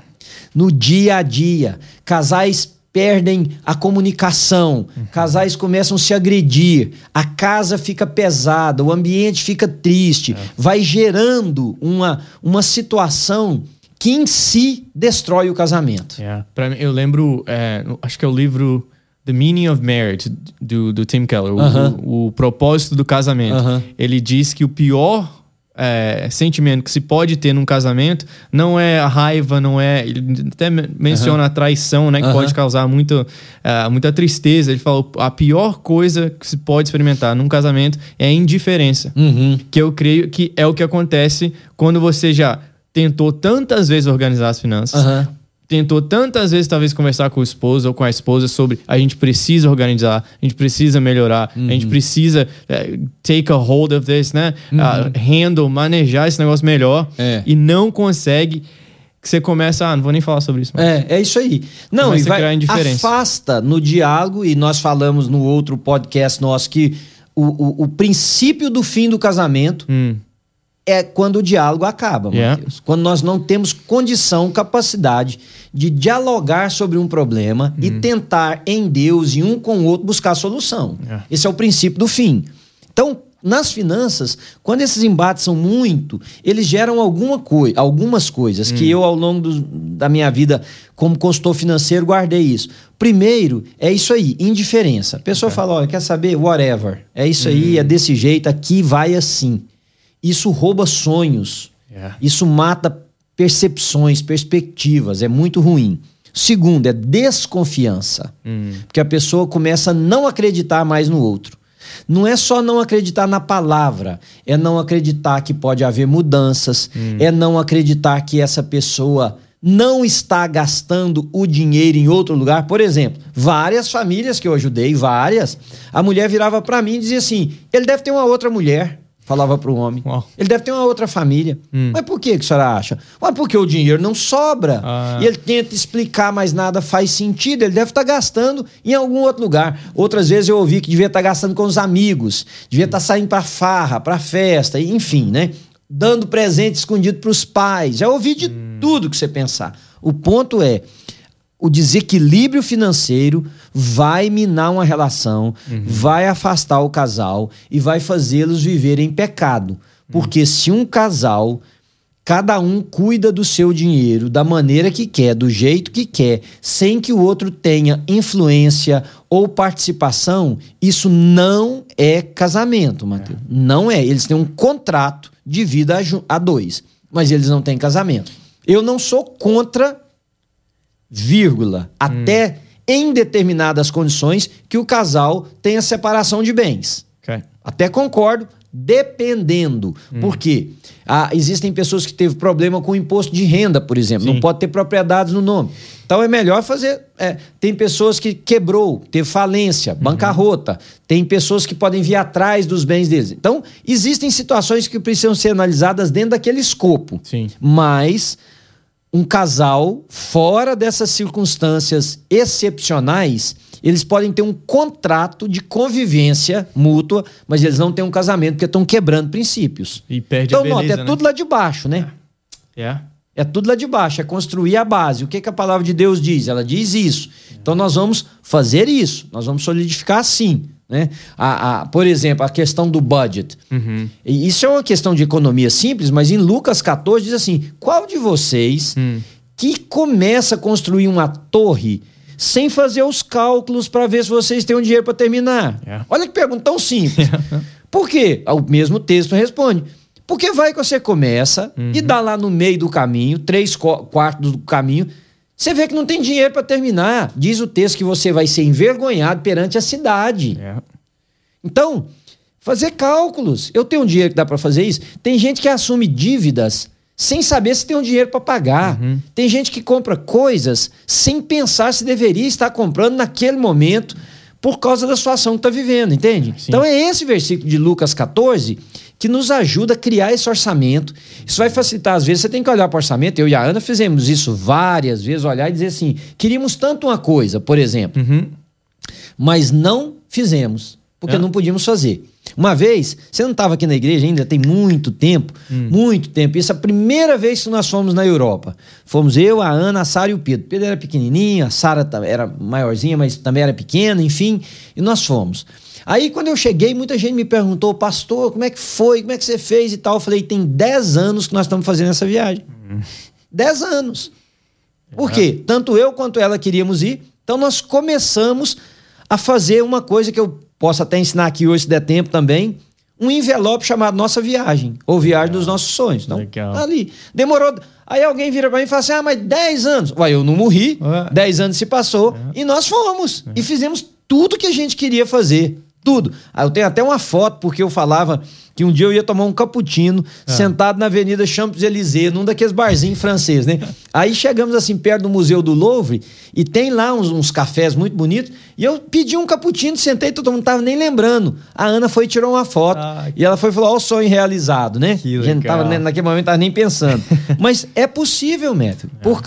No dia a dia. Casais perdem a comunicação, casais começam a se agredir, a casa fica pesada, o ambiente fica triste, vai gerando uma, uma situação que em si destrói o casamento. Yeah. Mim, eu lembro, é, acho que é o livro The Meaning of Marriage, do, do Tim Keller, o- Aham. o, o propósito do casamento. Aham. Ele diz que o pior é, sentimento que se pode ter num casamento não é a raiva, não é. Ele até men- menciona a traição, né? Que pode causar muito, é, muita tristeza. Ele falou: a pior coisa que se pode experimentar num casamento é a indiferença Uhum. que eu creio que é o que acontece quando você já tentou tantas vezes organizar as finanças, Aham. tentou tantas vezes talvez conversar com o esposo ou com a esposa sobre a gente precisa organizar, a gente precisa melhorar, a gente precisa eh, take a hold of this, né? Ah, handle, manejar esse negócio melhor É. e não consegue que você começa, ah, não vou nem falar sobre isso. mais. É, é isso aí. Não, Começa e vai, afasta no diálogo, e nós falamos no outro podcast nosso que o, o, o princípio do fim do casamento Hum, é quando o diálogo acaba, Yeah. Quando nós não temos condição, capacidade de dialogar sobre um problema e tentar em Deus e um com o outro buscar a solução. Yeah. Esse é o princípio do fim. Então, nas finanças, quando esses embates são muito, eles geram alguma coi algumas coisas que eu, ao longo do- da minha vida como consultor financeiro, guardei isso. Primeiro, é isso aí, indiferença. A pessoa fala, olha, quer saber? Whatever. É isso aí, é desse jeito, aqui vai assim. Isso rouba sonhos. Yeah. Isso mata percepções, perspectivas. É muito ruim. Segundo, é desconfiança. Porque a pessoa começa a não acreditar mais no outro. Não é só não acreditar na palavra, é não acreditar que pode haver mudanças, é não acreditar que essa pessoa não está gastando o dinheiro em outro lugar. Por exemplo, várias famílias que eu ajudei, várias, a mulher virava para mim e dizia assim: ele deve ter uma outra mulher. Falava para o homem. Uau. Ele deve ter uma outra família. Mas por que, que a senhora acha? Mas porque o dinheiro não sobra. Ah. E ele tenta explicar, mas nada faz sentido. Ele deve estar gastando em algum outro lugar. Outras vezes eu ouvi que devia estar gastando com os amigos, devia estar saindo para farra, para festa, enfim, né? dando presente escondido para os pais. Já ouvi de hum. tudo que você pensar. O ponto é o desequilíbrio financeiro vai minar uma relação, uhum. vai afastar o casal e vai fazê-los viver em pecado. Porque uhum. se um casal, cada um cuida do seu dinheiro da maneira que quer, do jeito que quer, sem que o outro tenha influência ou participação, isso não é casamento, Matheus. É. Não é. Eles têm um contrato de vida a dois, mas eles não têm casamento. Eu não sou contra vírgula, hum. até em determinadas condições que o casal tenha separação de bens. Okay. Até concordo, dependendo. Hum. Por quê? Ah, existem pessoas que teve problema com o imposto de renda, por exemplo. Sim. Não pode ter propriedades no nome. Então é melhor fazer. É, tem pessoas que quebrou, teve falência, uhum. bancarrota. Tem pessoas que podem vir atrás dos bens deles. Então, existem situações que precisam ser analisadas dentro daquele escopo. Sim. Mas um casal, fora dessas circunstâncias excepcionais, eles podem ter um contrato de convivência mútua, mas eles não têm um casamento porque estão quebrando princípios. E perde então, a beleza, nota, é né? tudo lá de baixo, né? É. é. É tudo lá de baixo, é construir a base. O que, que a palavra de Deus diz? Ela diz isso. Então nós vamos fazer isso, nós vamos solidificar assim. Né? A, a, por exemplo, a questão do budget. Uhum. Isso é uma questão de economia simples, mas em Lucas 14 diz assim: qual de vocês hum. que começa a construir uma torre sem fazer os cálculos para ver se vocês têm um dinheiro para terminar? Yeah. É. Olha que pergunta tão simples. [LAUGHS] Por quê? O mesmo texto responde. Porque vai que você começa uhum. e dá lá no meio do caminho, três quartos do caminho, você vê que não tem dinheiro para terminar. Diz o texto que você vai ser envergonhado perante a cidade. É. Então, fazer cálculos. Eu tenho um dinheiro que dá para fazer isso. Tem gente que assume dívidas sem saber se tem um dinheiro para pagar. Uhum. Tem gente que compra coisas sem pensar se deveria estar comprando naquele momento por causa da situação que está vivendo, entende? Sim. Então é esse versículo de Lucas 14 que nos ajuda a criar esse orçamento. Isso vai facilitar, às vezes, você tem que olhar para o orçamento. Eu e a Ana fizemos isso várias vezes, olhar e dizer assim: queríamos tanto uma coisa, por exemplo, uhum. mas não fizemos, porque é. não podíamos fazer. Uma vez, você não estava aqui na igreja ainda, tem muito tempo, hum. muito tempo. Isso é a primeira vez que nós fomos na Europa. Fomos eu, a Ana, a Sara e o Pedro. O Pedro era pequenininho, a Sara era maiorzinha, mas também era pequena, enfim, e nós fomos. Aí, quando eu cheguei, muita gente me perguntou, pastor, como é que foi? Como é que você fez e tal? Eu falei, tem 10 anos que nós estamos fazendo essa viagem. 10 hum. anos. Por quê? Tanto eu quanto ela queríamos ir. Então, nós começamos a fazer uma coisa que eu posso até ensinar aqui hoje, se der tempo também. Um envelope chamado Nossa Viagem, ou Viagem Legal. dos Nossos Sonhos. Então, Legal. ali. Demorou. Aí alguém vira para mim e fala assim: ah, mas 10 anos. Ué, eu não morri, 10 anos se passou, é. e nós fomos. É. E fizemos tudo que a gente queria fazer tudo. Eu tenho até uma foto, porque eu falava que um dia eu ia tomar um cappuccino é. sentado na Avenida Champs-Élysées, num daqueles barzinhos franceses, né? [LAUGHS] Aí chegamos assim perto do Museu do Louvre e tem lá uns, uns cafés muito bonitos e eu pedi um cappuccino, sentei, todo mundo tava nem lembrando. A Ana foi e tirou uma foto ah, e ela foi falar, ó o sonho realizado, né? Que legal. A gente tava, naquele momento tava nem pensando. [LAUGHS] Mas é possível, Método. É. Por,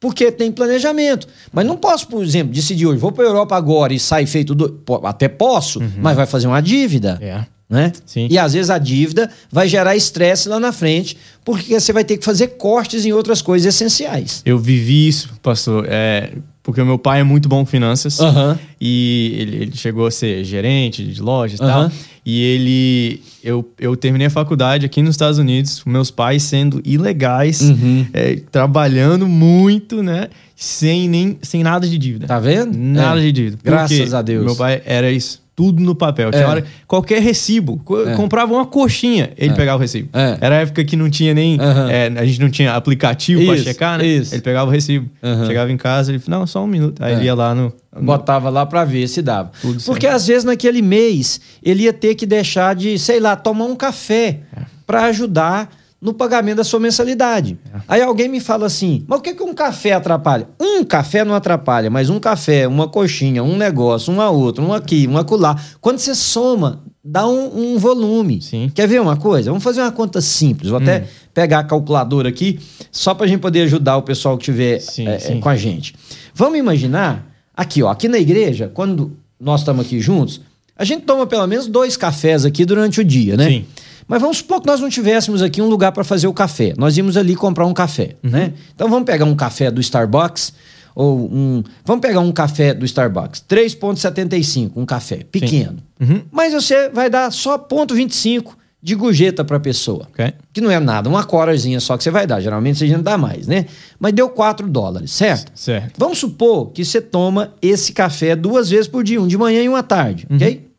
porque tem planejamento. Mas não posso, por exemplo, decidir hoje, vou para a Europa agora e sair feito. Do... Até posso, uhum. mas vai fazer uma dívida. É. Né? Sim. E às vezes a dívida vai gerar estresse lá na frente, porque você vai ter que fazer cortes em outras coisas essenciais. Eu vivi isso, pastor. É, porque o meu pai é muito bom com finanças uhum. e ele, ele, chegou a ser gerente de loja e uhum. tal. E ele. Eu, eu terminei a faculdade aqui nos Estados Unidos, meus pais sendo ilegais, uhum. é, trabalhando muito, né? Sem, nem, sem nada de dívida. Tá vendo? Nada é. de dívida. Graças a Deus. Meu pai era isso tudo no papel. Tinha é. hora, qualquer recibo. É. Comprava uma coxinha, ele é. pegava o recibo. É. Era a época que não tinha nem. Uhum. a gente não tinha aplicativo para checar, né? Isso. Ele pegava o recibo. Uhum. Chegava em casa, ele falou, não, só um minuto. Aí ele ia lá no. no... Botava lá para ver se dava. Tudo Porque certo. às vezes naquele mês ele ia ter que deixar de, sei lá, tomar um café para ajudar no pagamento da sua mensalidade. É. Aí alguém me fala assim: mas o que, que um café atrapalha? Um café não atrapalha, mas um café, uma coxinha, um negócio, um a outro, um aqui, um acolá. Quando você soma, dá um, um volume. Sim. Quer ver uma coisa? Vamos fazer uma conta simples. Vou hum. até pegar a calculadora aqui, só para a gente poder ajudar o pessoal que estiver é, com a gente. Vamos imaginar, aqui, ó, aqui na igreja, quando nós estamos aqui juntos, a gente toma pelo menos dois cafés aqui durante o dia, né? Sim. Mas vamos supor que nós não tivéssemos aqui um lugar para fazer o café. Nós íamos ali comprar um café, Uhum. né? Então vamos pegar um café do Starbucks ou um, vamos pegar um café do Starbucks, 3.75, um café pequeno. Uhum. Mas você vai dar só 0.25 de gorjeta para a pessoa. Ok. Que não é nada, uma corazinha só que você vai dar. Geralmente você já não dá mais, né? Mas deu 4 dólares, certo? Certo. Vamos supor que você toma esse café duas vezes por dia, um de manhã e um à tarde, ok?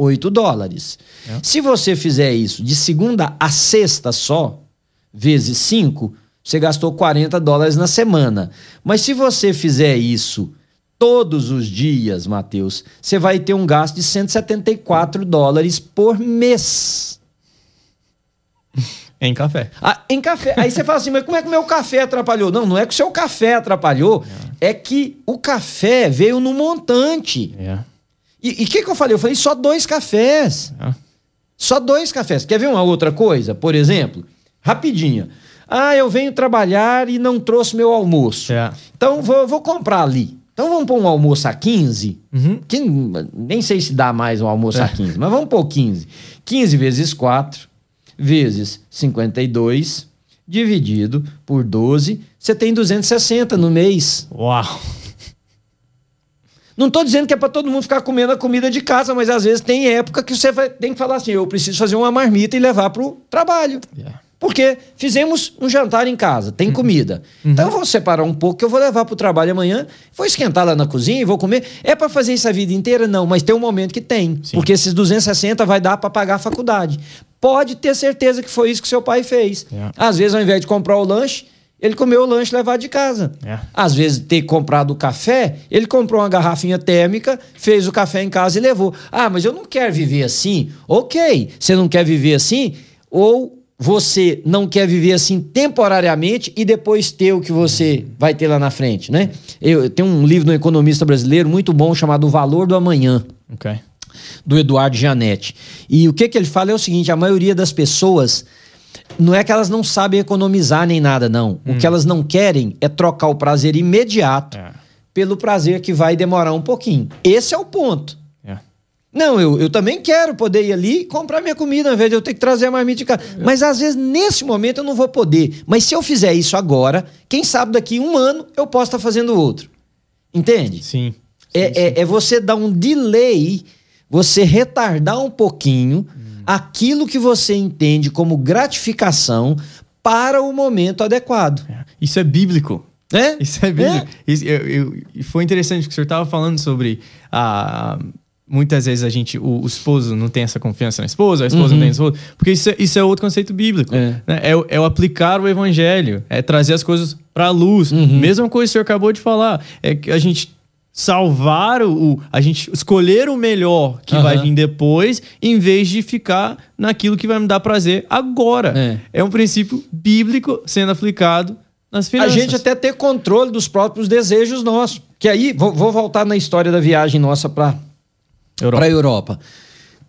8 dólares. É. Se você fizer isso de segunda a sexta só, vezes 5, você gastou 40 dólares na semana. Mas se você fizer isso todos os dias, Matheus, você vai ter um gasto de 174 dólares por mês. [LAUGHS] Em café. Ah, em café. Aí você fala assim, mas como é que o meu café atrapalhou? Não, não é que o seu café atrapalhou, é que o café veio no montante. Yeah. E o que, que eu falei? Eu falei só dois cafés. Yeah. Só dois cafés. Quer ver uma outra coisa? Por exemplo, rapidinho. Ah, eu venho trabalhar e não trouxe meu almoço. Yeah. Então vou, vou comprar ali. Então vamos pôr um almoço a 15. Uhum. Que, nem sei se dá mais um almoço a 15, mas vamos pôr 15. 15 vezes 4 vezes 52 dividido por 12, você tem 260 no mês. Uau. Não estou dizendo que é para todo mundo ficar comendo a comida de casa, mas às vezes tem época que você vai, tem que falar assim: eu preciso fazer uma marmita e levar para o trabalho. Yeah. Porque fizemos um jantar em casa, tem comida. Então eu vou separar um pouco que eu vou levar para o trabalho amanhã, vou esquentar lá na cozinha e vou comer. É para fazer isso a vida inteira? Não, mas tem um momento que tem. Sim. Porque esses 260 vai dar para pagar a faculdade. Pode ter certeza que foi isso que seu pai fez. Yeah. Às vezes, ao invés de comprar o lanche, ele comeu o lanche levar de casa. Yeah. Às vezes, ter comprado o café, ele comprou uma garrafinha térmica, fez o café em casa e levou. Ah, mas eu não quero viver assim. Ok, você não quer viver assim, ou você não quer viver assim temporariamente e depois ter o que você vai ter lá na frente, né? Eu, eu tenho um livro do economista brasileiro muito bom chamado O Valor do Amanhã Ok. do Eduardo Gianetti. E o que, que ele fala é o seguinte: a maioria das pessoas não é que elas não sabem economizar nem nada, não. O que elas não querem é trocar o prazer imediato É. pelo prazer que vai demorar um pouquinho. Esse é o ponto. Yeah. Não, eu, eu também quero poder ir ali e comprar minha comida, ao invés de eu ter que trazer a marmita de casa. Mas às vezes, nesse momento, eu não vou poder. Mas se eu fizer isso agora, quem sabe daqui um ano eu posso estar fazendo outro. Entende? Sim. É, é, é você dar um delay, você retardar um pouquinho aquilo que você entende como gratificação para o momento adequado. Isso é bíblico. Né? Isso é bíblico. Isso, eu- eu- foi interessante que o senhor estava falando sobre a. Muitas vezes a gente, o, o esposo não tem essa confiança na esposa, a esposa não tem esposa, porque isso é, isso é outro conceito bíblico. É. né? É, é o aplicar o evangelho, é trazer as coisas para a luz. Mesma coisa que o senhor acabou de falar, é que a gente salvar o, a gente escolher o melhor que Aham. vai vir depois, em vez de ficar naquilo que vai me dar prazer agora. É. um princípio bíblico sendo aplicado nas A finanças. gente até ter controle dos próprios desejos nossos. Que aí, vou, vou voltar na história da viagem nossa para Europa. a Europa.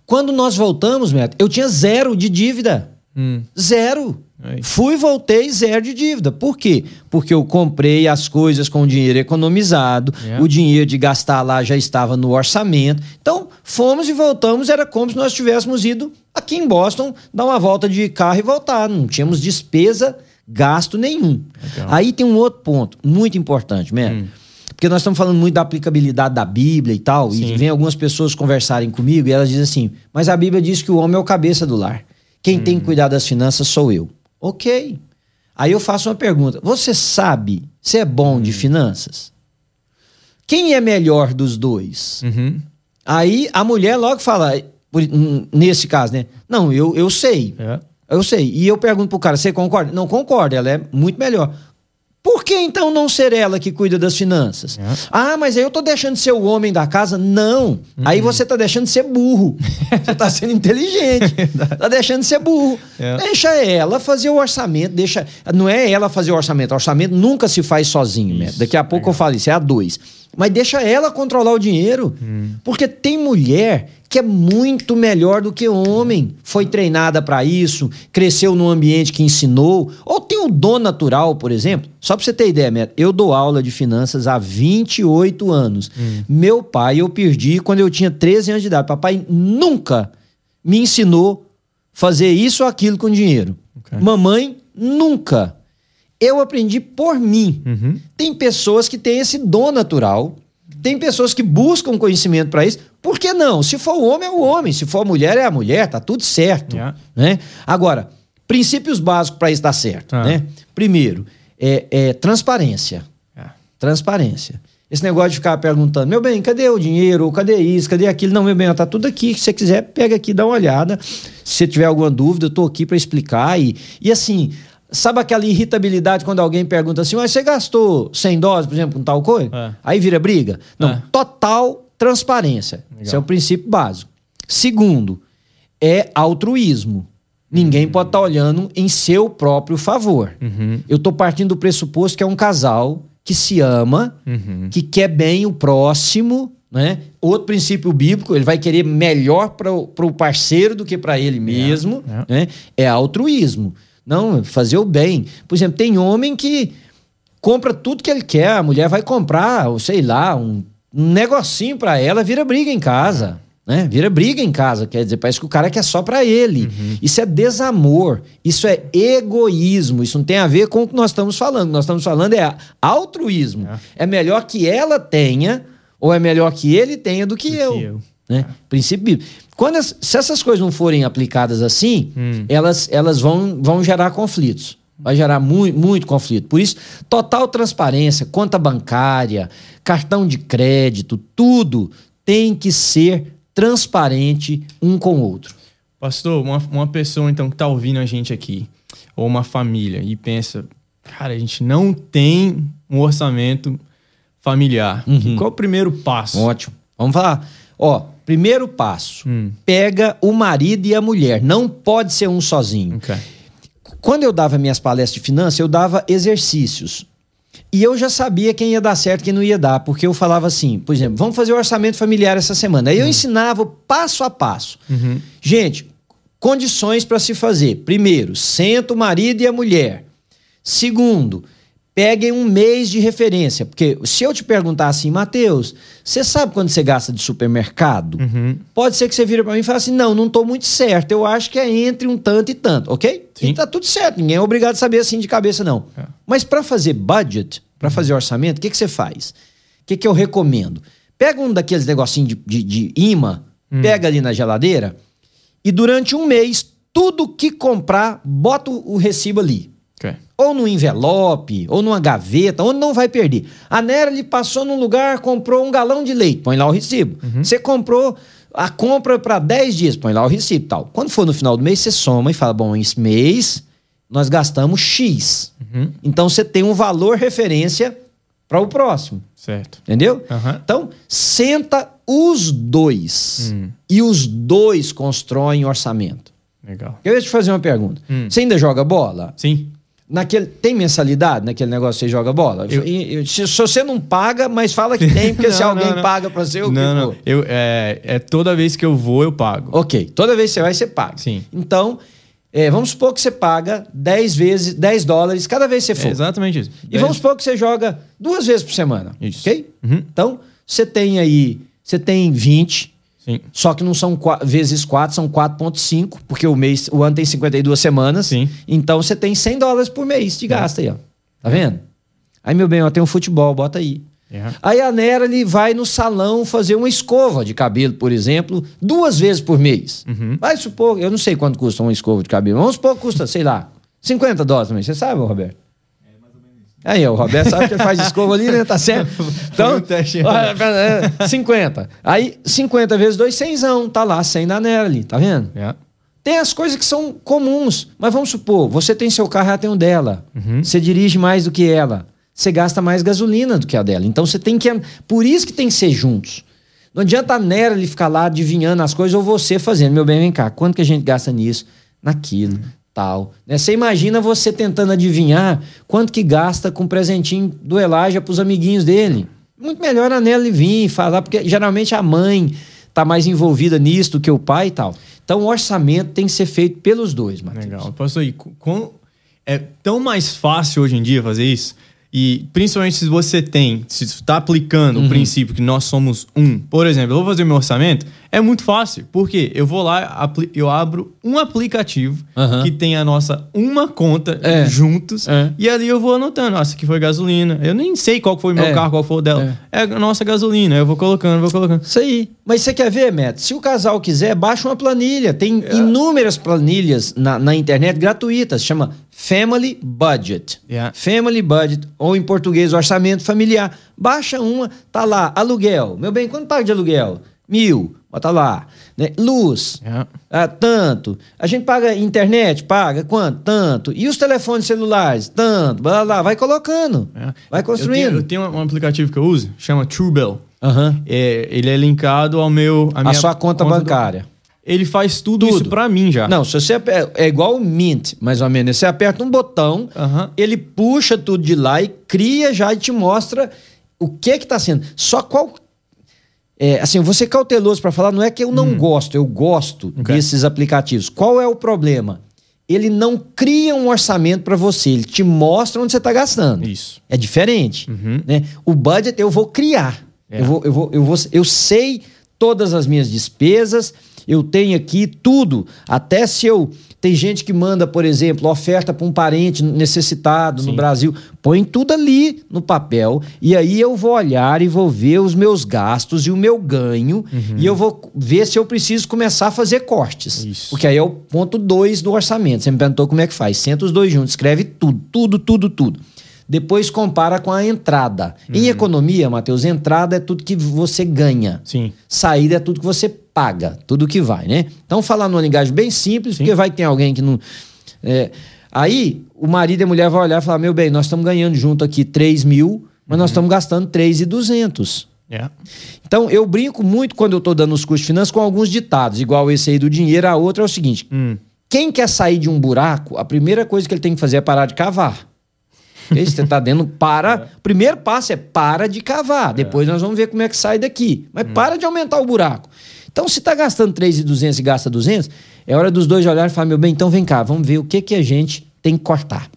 Quando nós voltamos, Neto, eu tinha zero de dívida. Hum. Zero. Aí. Fui, voltei, zero de dívida. Por quê? Porque eu comprei as coisas com dinheiro economizado, Yeah. o dinheiro de gastar lá já estava no orçamento. Então, fomos e voltamos, era como se nós tivéssemos ido aqui em Boston dar uma volta de carro e voltar. Não tínhamos despesa, gasto nenhum. Legal. Aí tem um outro ponto muito importante, Neto. Hum. Porque nós estamos falando muito da aplicabilidade da Bíblia e tal, Sim. e vem algumas pessoas conversarem comigo e elas dizem assim: mas a Bíblia diz que o homem é o cabeça do lar. Quem tem que cuidar das finanças sou eu. Ok. Aí eu faço uma pergunta: você sabe se é bom de finanças? Quem é melhor dos dois? Uhum. Aí a mulher logo fala, nesse caso, né? Não, eu, eu sei. É. Eu sei. E eu pergunto pro cara, você concorda? Não concordo, ela é muito melhor. Por que então não ser ela que cuida das finanças? É. Ah, mas aí eu tô deixando de ser o homem da casa? Não. Aí você tá deixando de ser burro. [LAUGHS] você tá sendo inteligente. tá deixando de ser burro. É. Deixa ela fazer o orçamento, deixa. Não é ela fazer o orçamento. O orçamento nunca se faz sozinho, Neto. Daqui a pouco eu falo isso, é a dois. Mas deixa ela controlar o dinheiro. Porque tem mulher que é muito melhor do que homem. Foi treinada para isso, cresceu num ambiente que ensinou. Ou tem o dom natural, por exemplo. Só para você ter ideia, Neto, eu dou aula de finanças há 28 anos. Meu pai eu perdi quando eu tinha 13 anos de idade. Papai nunca me ensinou fazer isso ou aquilo com dinheiro. Ok. Mamãe, nunca. Eu aprendi por mim. Uhum. Tem pessoas que têm esse dom natural, tem pessoas que buscam conhecimento para isso. Por que não? Se for o homem, é o homem. Se for a mulher, é a mulher. Tá tudo certo. Yeah. Né? Agora, princípios básicos para isso dar certo. Ah. Né? Primeiro, é, é transparência. É. Transparência. Esse negócio de ficar perguntando, meu bem, cadê o dinheiro? Cadê isso? Cadê aquilo? Não, meu bem, ó, tá tudo aqui. Se você quiser, pega aqui, dá uma olhada. Se você tiver alguma dúvida, eu tô aqui para explicar. E, e assim, sabe aquela irritabilidade quando alguém pergunta assim, mas você gastou 100 dólares, por exemplo, com tal coisa? É. Aí vira briga? Não, É. total transparência. Legal. Esse é o princípio básico. Segundo, é altruísmo. Ninguém pode estar olhando em seu próprio favor. Uhum. Eu estou partindo do pressuposto que é um casal que se ama, Uhum. que quer bem o próximo, né? Outro princípio bíblico, ele vai querer melhor para o parceiro do que para ele mesmo, é. né? É altruísmo. Não, fazer o bem. Por exemplo, tem homem que compra tudo que ele quer, a mulher vai comprar, ou sei lá, um, um negocinho para ela, vira briga em casa. Né? Vira briga em casa, quer dizer, parece que o cara quer só para ele. Isso é desamor, isso é egoísmo, isso não tem a ver com o que nós estamos falando. O que nós estamos falando é altruísmo. É, melhor que ela tenha, ou é melhor que ele tenha do que Do eu. que eu. Né? Princípio bíblico. Quando as- se essas coisas não forem aplicadas assim, Hum. elas, elas vão, vão gerar conflitos. Vai gerar muito, muito conflito. Por isso, total transparência, conta bancária, cartão de crédito, tudo tem que ser transparente um com o outro. Pastor, uma, uma pessoa então que tá ouvindo a gente aqui, ou uma família, e pensa, cara, a gente não tem um orçamento familiar. Uhum. Qual é o primeiro passo? Ótimo. Vamos falar. Ó, primeiro passo: Hum. pega o marido e a mulher. Não pode ser um sozinho. Ok. Quando eu dava minhas palestras de finanças, eu dava exercícios. E eu já sabia quem ia dar certo e quem não ia dar, porque eu falava assim, por exemplo, vamos fazer o orçamento familiar essa semana. Aí eu ensinava passo a passo. Uhum. Gente, condições para se fazer. Primeiro, senta o marido e a mulher. Segundo, peguem um mês de referência. Porque se eu te perguntar assim, Matheus, você sabe quando você gasta de supermercado? Uhum. Pode ser que você vira para mim e fale assim: não, não tô muito certo. Eu acho que é entre um tanto e tanto, ok? Sim. E tá tudo certo. Ninguém é obrigado a saber assim de cabeça, não. É. Mas para fazer budget, para fazer orçamento, o que, que você faz? O que, que eu recomendo? Pega um daqueles negocinhos de, de, de imã, pega ali na geladeira e durante um mês, tudo que comprar, bota o recibo ali. Ou no envelope, ou numa gaveta, onde não vai perder. A Nera ele passou num lugar, comprou um galão de leite, põe lá o recibo. Você comprou a compra para 10 dias, põe lá o recibo e tal. Quando for no final do mês, você soma e fala: bom, esse mês nós gastamos X. Uhum. Então você tem um valor referência para o próximo. Certo. Entendeu? Aham. Então, senta os dois Hum. e os dois constroem orçamento. Legal. Eu ia te fazer uma pergunta. Hum. Você ainda joga bola? Sim. Naquele, tem mensalidade naquele negócio que você joga bola? Eu- E- e- se, se você não paga, mas fala que tem, porque [LAUGHS] se Não, alguém não, paga pra você, que Não, não. Eu, é, é toda vez que eu vou, eu pago. Ok, toda vez que você vai, você paga. Sim. Então, é, vamos supor que você paga 10 vezes, 10 dólares cada vez que você É for. exatamente isso. e vamos supor que você joga duas vezes por semana. Isso. Ok? Uhum. Então, você tem aí, você tem 20, Sim. só que não são qua- vezes 4, são 4,5, porque o mês, o ano tem 52 semanas. Sim. Então você tem 100 dólares por mês de gasto aí, ó. Tá vendo? Aí, meu bem, ó, tem um futebol, bota aí. Yeah. Aí a Nera ele vai no salão fazer uma escova de cabelo, por exemplo, duas vezes por mês. Uhum. Vai supor, eu não sei quanto custa uma escova de cabelo, vamos supor que custa, sei lá, 50 dólares também. Você sabe, Roberto? Aí, o Roberto sabe que ele faz escova ali, né? Tá certo? Então, um teste. é, 50. Aí, 50 vezes 2, 100, tá lá, 100 da Nera ali, tá vendo? Yeah. Tem as coisas que são comuns, mas vamos supor, você tem seu carro, ela tem o dela. Uhum. Você dirige mais do que ela. Você gasta mais gasolina do que a dela. Então você tem que. Por isso que tem que ser juntos. Não adianta a Nera ele ficar lá adivinhando as coisas ou você fazendo. Meu bem, vem cá, quanto que a gente gasta nisso? Naquilo, tal. Né? Você imagina você tentando adivinhar quanto que gasta com o presentinho do Elijah pros amiguinhos dele. Muito melhor a Nela ele vir e falar, porque geralmente a mãe tá mais envolvida nisso do que o pai e tal. Então o orçamento tem que ser feito pelos dois, Matheus. Legal. Pastor, e com- é tão mais fácil hoje em dia fazer isso? E principalmente se você tem, se está aplicando Uhum. o princípio que nós somos um. Por exemplo, eu vou fazer meu orçamento, é muito fácil. Porque eu vou lá, eu abro um aplicativo Aham. que tem a nossa uma conta É. juntos. É. E ali eu vou anotando, nossa, aqui foi gasolina. Eu nem sei qual foi o meu É. carro, qual foi o dela. É. a nossa gasolina. Eu vou colocando, vou colocando. Isso aí. Mas você quer ver, Matt? Se o casal quiser, baixa uma planilha. Tem É. inúmeras planilhas na, na internet gratuitas. Chama Family Budget. Yeah. Family Budget, ou em português, orçamento familiar. Baixa uma, tá lá, aluguel. Meu bem, quanto paga de aluguel? Mil, bota lá. Né? Luz, Yeah. ah, tanto. A gente paga internet, paga quanto? Tanto. E os telefones celulares? Tanto. Blá, blá. Vai colocando. É. Vai Eu tenho, construindo. eu tenho um aplicativo que eu uso, chama Truebill. Aham. É, ele é linkado ao meu... A minha sua conta, do- bancária. Ele faz tudo, Tudo. isso pra mim já. Não, se você é igual o Mint, mais ou menos. Você aperta um botão, Aham. ele puxa tudo de lá e cria já e te mostra o que que tá sendo. Só qual é, assim, ser cauteloso para falar, não é que eu não gosto, eu gosto Hum. Ok. desses aplicativos. Qual é o problema? Ele não cria um orçamento para você, ele te mostra onde você está gastando. Isso. É diferente. Uhum. Né? O budget eu vou criar. É. Eu, vou, eu, vou, eu, vou, eu sei todas as minhas despesas, eu tenho aqui tudo. Até se eu. Tem gente que manda, por exemplo, oferta para um parente necessitado no Sim. Brasil. Põe tudo ali no papel. E aí eu vou olhar e vou ver os meus gastos e o meu ganho. Uhum. E eu vou ver se eu preciso começar a fazer cortes. Isso. Porque aí é o ponto 2 do orçamento. Você me perguntou como é que faz. Senta os dois juntos, escreve tudo, tudo, tudo, tudo. Depois compara com a entrada. Em economia, Matheus, entrada é tudo que você ganha. Sim. Saída é tudo que você paga, tudo que vai, né? Então, falar numa linguagem bem simples, Sim. porque vai que tem alguém que não. é, aí, o marido e a mulher vão olhar e falar: meu bem, nós estamos ganhando junto aqui 3 mil, mas nós estamos gastando 3,200. Yeah. Então, eu brinco muito quando eu estou dando os cursos de finanças com alguns ditados, igual esse aí do dinheiro. A outra é o seguinte: Hum. quem quer sair de um buraco, a primeira coisa que ele tem que fazer é parar de cavar. Você está dando para. O [LAUGHS] primeiro passo é para de cavar. Depois nós vamos ver como é que sai daqui. Mas para de aumentar o buraco. Então, se está gastando 3,200 e gasta 200, é hora dos dois olharem e falar: meu bem, então vem cá, vamos ver o que, que a gente tem que cortar.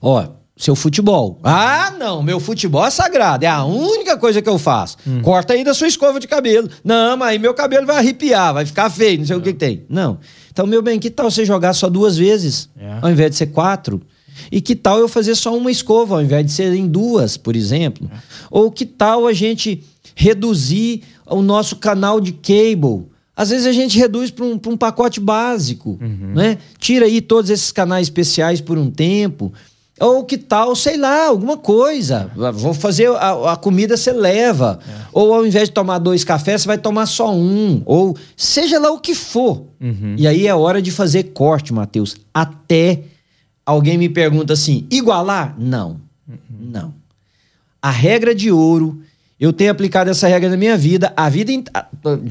Ó, seu futebol. Ah, não, meu futebol é sagrado. É a única coisa que eu faço. Corta aí da sua escova de cabelo. Não, mas aí meu cabelo vai arrepiar, vai ficar feio, não sei o que, que tem. Não. Então, meu bem, que tal você jogar só duas vezes, É. ao invés de ser quatro? E que tal eu fazer só uma escova, ao invés de serem duas, por exemplo? Ou que tal a gente reduzir o nosso canal de cable? Às vezes a gente reduz para um, um pacote básico, né? Tira aí todos esses canais especiais por um tempo. Ou que tal, sei lá, alguma coisa. Vou fazer a, a comida, você leva. Ou ao invés de tomar dois cafés, você vai tomar só um. Ou seja lá o que for. E aí é hora de fazer corte, Matheus. Até alguém me pergunta assim: igualar? Não. Não. A regra de ouro, eu tenho aplicado essa regra na minha vida, a vida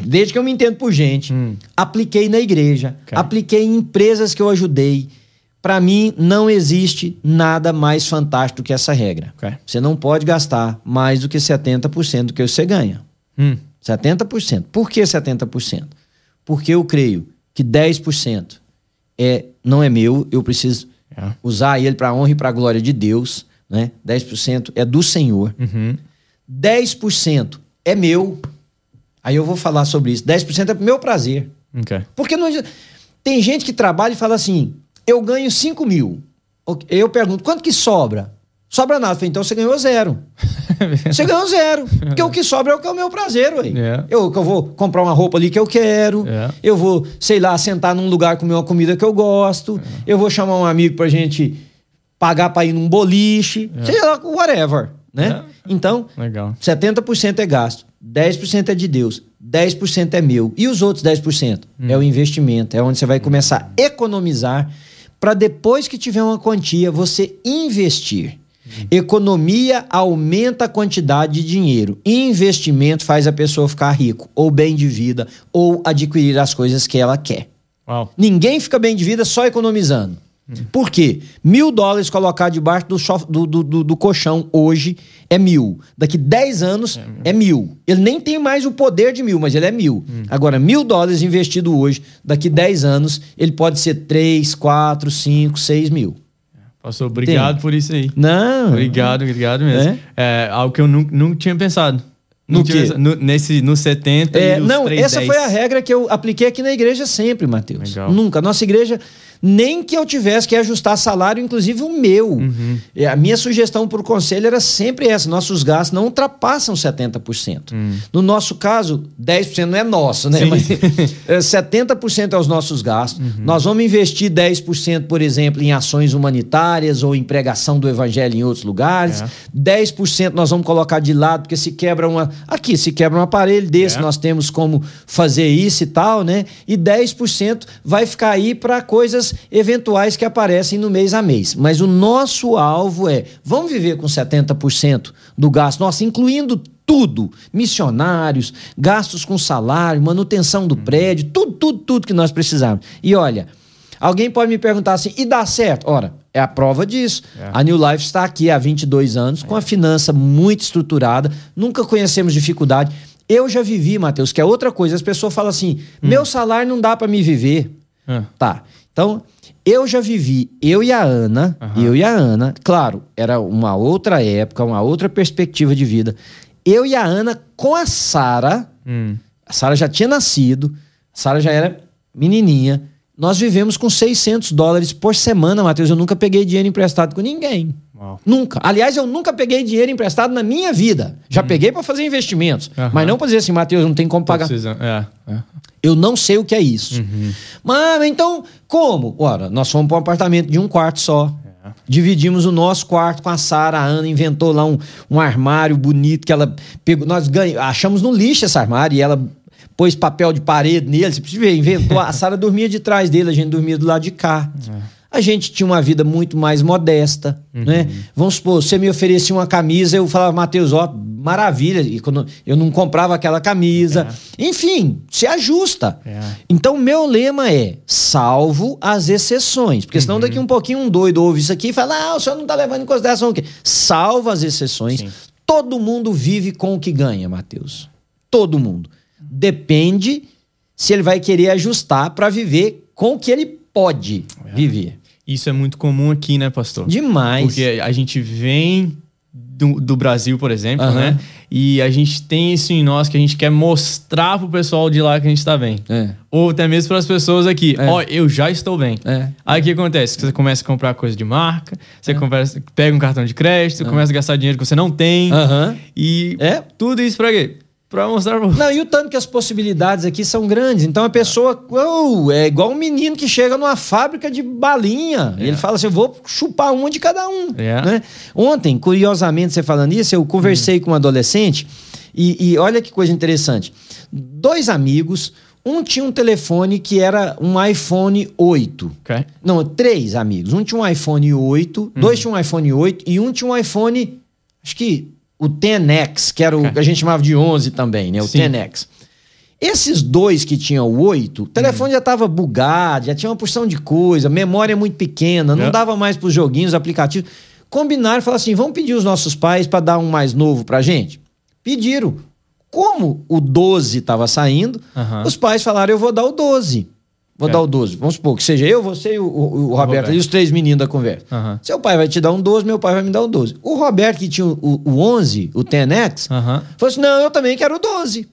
desde que eu me entendo por gente. Apliquei na igreja, Ok. apliquei em empresas que eu ajudei. Para mim, não existe nada mais fantástico do que essa regra. Ok. Você não pode gastar mais do que 70% do que você ganha. Hum. 70%. Por que 70%? Porque eu creio que 10% é, não é meu, eu preciso Yeah. usar ele para honra e para glória de Deus. Né? 10% é do Senhor. Uhum. 10% é meu. Aí eu vou falar sobre isso. 10% é pro meu prazer. Ok. Porque não, tem gente que trabalha e fala assim: eu ganho 5 mil. Eu pergunto, quanto que sobra? Sobra nada. Eu falei, então você ganhou zero. [LAUGHS] Você ganhou zero. Porque o que sobra é o que é o meu prazer, ué. É. Eu, eu vou comprar uma roupa ali que eu quero. É. Eu vou, sei lá, sentar num lugar comer uma comida que eu gosto. Eu vou chamar um amigo pra gente pagar pra ir num boliche. Seja lá, whatever, né? Então, Legal. 70% é gasto, 10% é de Deus, 10% é meu. E os outros 10%? É o investimento, é onde você vai começar a economizar para depois que tiver uma quantia, você investir. Economia aumenta a quantidade de dinheiro. Investimento faz a pessoa ficar rico, ou bem de vida, ou adquirir as coisas que ela quer. Uau. Ninguém fica bem de vida só economizando. Por quê? Mil dólares colocar debaixo do, do, do, do- colchão hoje é mil. Daqui 10 anos é mil. Ele nem tem mais o poder de mil, mas ele é mil. Agora, mil dólares investido hoje, daqui 10 anos, ele pode ser 3, 4, 5, 6 mil. Pastor, obrigado Tem. por isso aí. Não. Obrigado, obrigado mesmo. É, algo que eu nunca, nunca tinha pensado. No pensado. No, nesse, no 70 É, e não, 310. essa foi a regra que eu apliquei aqui na igreja sempre, Mateus. Legal. Nunca. Nossa igreja, nem que eu tivesse que ajustar salário, inclusive o meu. Uhum. É, A minha sugestão para o conselho era sempre essa: nossos gastos não ultrapassam 70%. No nosso caso, 10% não é nosso, né? Hum. Sim. Mas é, 70% é os nossos gastos. Uhum. Nós vamos investir 10%, por exemplo, em ações humanitárias ou em pregação do evangelho em outros lugares. É. 10% nós vamos colocar de lado, porque se quebra uma. Aqui, se quebra um aparelho desse, É. nós temos como fazer isso e tal, né? E 10% vai ficar aí para coisas eventuais que aparecem no mês a mês. Mas o nosso alvo é: vamos viver com 70% do gasto nosso, incluindo tudo, missionários, gastos com salário, manutenção do prédio, tudo, tudo, tudo que nós precisamos. E olha, alguém pode me perguntar assim, e dá certo? Ora, é a prova disso. É. A New Life está aqui há 22 anos, com a finança muito estruturada, nunca conhecemos dificuldade. Eu já vivi, Matheus, que é outra coisa. As pessoas falam assim: meu salário não dá para me viver. Ah, Tá. Então, eu já vivi, eu e a Ana, Aham. eu e a Ana, claro, era uma outra época, uma outra perspectiva de vida. Eu e a Ana com a Sara, hum. a Sara já tinha nascido, a Sara já era menininha. Nós vivemos com 600 dólares por semana, Matheus. Eu nunca peguei dinheiro emprestado com ninguém. Uau. Nunca. Aliás, eu nunca peguei dinheiro emprestado na minha vida. Já peguei para fazer investimentos, mas não para dizer assim, Matheus, não tem como pagar. precisando- É, é. Eu não sei o que é isso. Mas então, como? Ora, nós fomos para um apartamento de um quarto só. É. Dividimos o nosso quarto com a Sara. A Ana inventou lá um, um armário bonito que ela pegou. Nós ganhamos, achamos no lixo esse armário e ela pôs papel de parede nele. Você precisa ver, inventou. A Sara dormia de trás dele, a gente dormia do lado de cá. A gente tinha uma vida muito mais modesta, né? Vamos supor, você me oferecia uma camisa, eu falava, Matheus, ó, maravilha. E quando eu não comprava aquela camisa. Enfim, se ajusta. É. Então, meu lema é: salvo as exceções. Porque senão, daqui um pouquinho, um doido ouve isso aqui e fala: ah, o senhor não está levando em consideração o quê? Salva as exceções. Sim. Todo mundo vive com o que ganha, Matheus. Todo mundo. Depende se ele vai querer ajustar para viver com o que ele pode viver. Isso é muito comum aqui, né, pastor? Demais. Porque a gente vem do, do Brasil, por exemplo, Aham. né? E a gente tem isso em nós que a gente quer mostrar pro pessoal de lá que a gente tá bem. É. Ou até mesmo para as pessoas aqui. É. Ó, eu já estou bem. É. Aí o que acontece? Você começa a comprar coisa de marca, você conversa, pega um cartão de crédito, começa a gastar dinheiro que você não tem. Aham. E É. tudo isso pra quê? Pra mostrar pra Não, e o tanto que as possibilidades aqui são grandes. Então a pessoa oh, é igual um menino que chega numa fábrica de balinha. E ele fala assim: eu vou chupar uma de cada um. É. né? Ontem, curiosamente, você falando isso, eu conversei com um adolescente e, e olha que coisa interessante. Dois amigos, um tinha um telefone que era um iPhone 8. Ok? Não, três amigos. Um tinha um iPhone 8, dois tinham um iPhone 8 e um tinha um iPhone, acho que o 10X, que era o que a gente chamava de 11 também, né? O Sim. 10X. Esses dois que tinham o 8, o telefone já estava bugado, já tinha uma porção de coisa, memória muito pequena, não É. dava mais para os joguinhos, aplicativos. Combinaram e falaram assim: vamos pedir os nossos pais para dar um mais novo para gente? Pediram. Como o 12 estava saindo, Aham. os pais falaram: eu vou dar o 12. Vou É. dar o 12. Vamos supor que seja eu, você e o, o- o Roberto, Roberto. e os três meninos da conversa. Aham. Seu pai vai te dar um 12, meu pai vai me dar um 12. O Roberto, que tinha o, o 11, o 10X, Aham. falou assim: não, eu também quero o 12.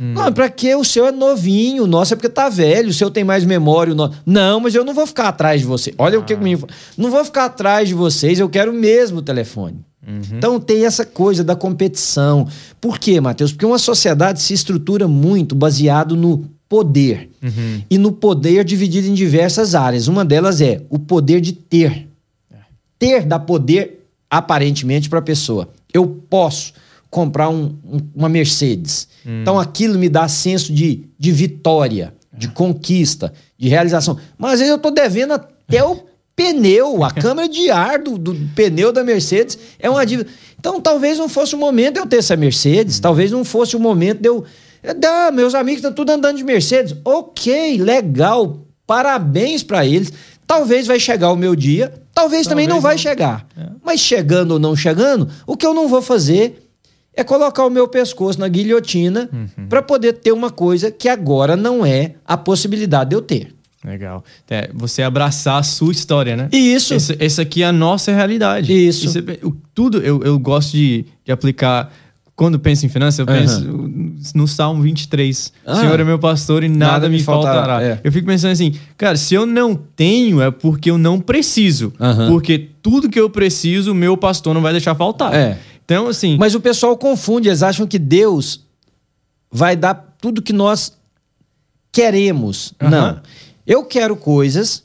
Não, pra que? O seu é novinho, o nosso é porque tá velho, o seu tem mais memória. O no... Não, mas eu não vou ficar atrás de você. Olha o que o menino falou. Não vou ficar atrás de vocês, eu quero mesmo o telefone. Então tem essa coisa da competição. Por quê, Matheus? Porque uma sociedade se estrutura muito baseado no poder. Uhum. E no poder dividido em diversas áreas. Uma delas é o poder de ter. Ter dá poder, aparentemente, para a pessoa. Eu posso comprar um- um- uma Mercedes. Então aquilo me dá senso de, de vitória, de conquista, de realização. Mas às vezes eu estou devendo até o pneu, a câmara de ar do, do pneu da Mercedes é uma dívida. Então talvez não fosse o momento de eu ter essa Mercedes, talvez não fosse o momento de eu. Ah, meus amigos estão tudo andando de Mercedes. Ok, legal, parabéns para eles. Talvez vai chegar o meu dia, talvez, também não vai Talvez não. chegar. Mas chegando ou não chegando, o que eu não vou fazer é colocar o meu pescoço na guilhotina para poder ter uma coisa que agora não é a possibilidade de eu ter. Legal. É, você abraçar a sua história, né? Isso. Esse aqui é a nossa realidade. Isso. Isso é- o- tudo eu, eu gosto de, de aplicar. Quando penso em finanças, eu penso no Salmo 23. Ah. Senhor é meu pastor e nada, Nada me faltará. faltará, é. Eu fico pensando assim, cara, se eu não tenho, é porque eu não preciso. Aham. Porque tudo que eu preciso, o meu pastor não vai deixar faltar. É. Então, assim. Mas o pessoal confunde, eles acham que Deus vai dar tudo que nós queremos. Aham. Não. Eu quero coisas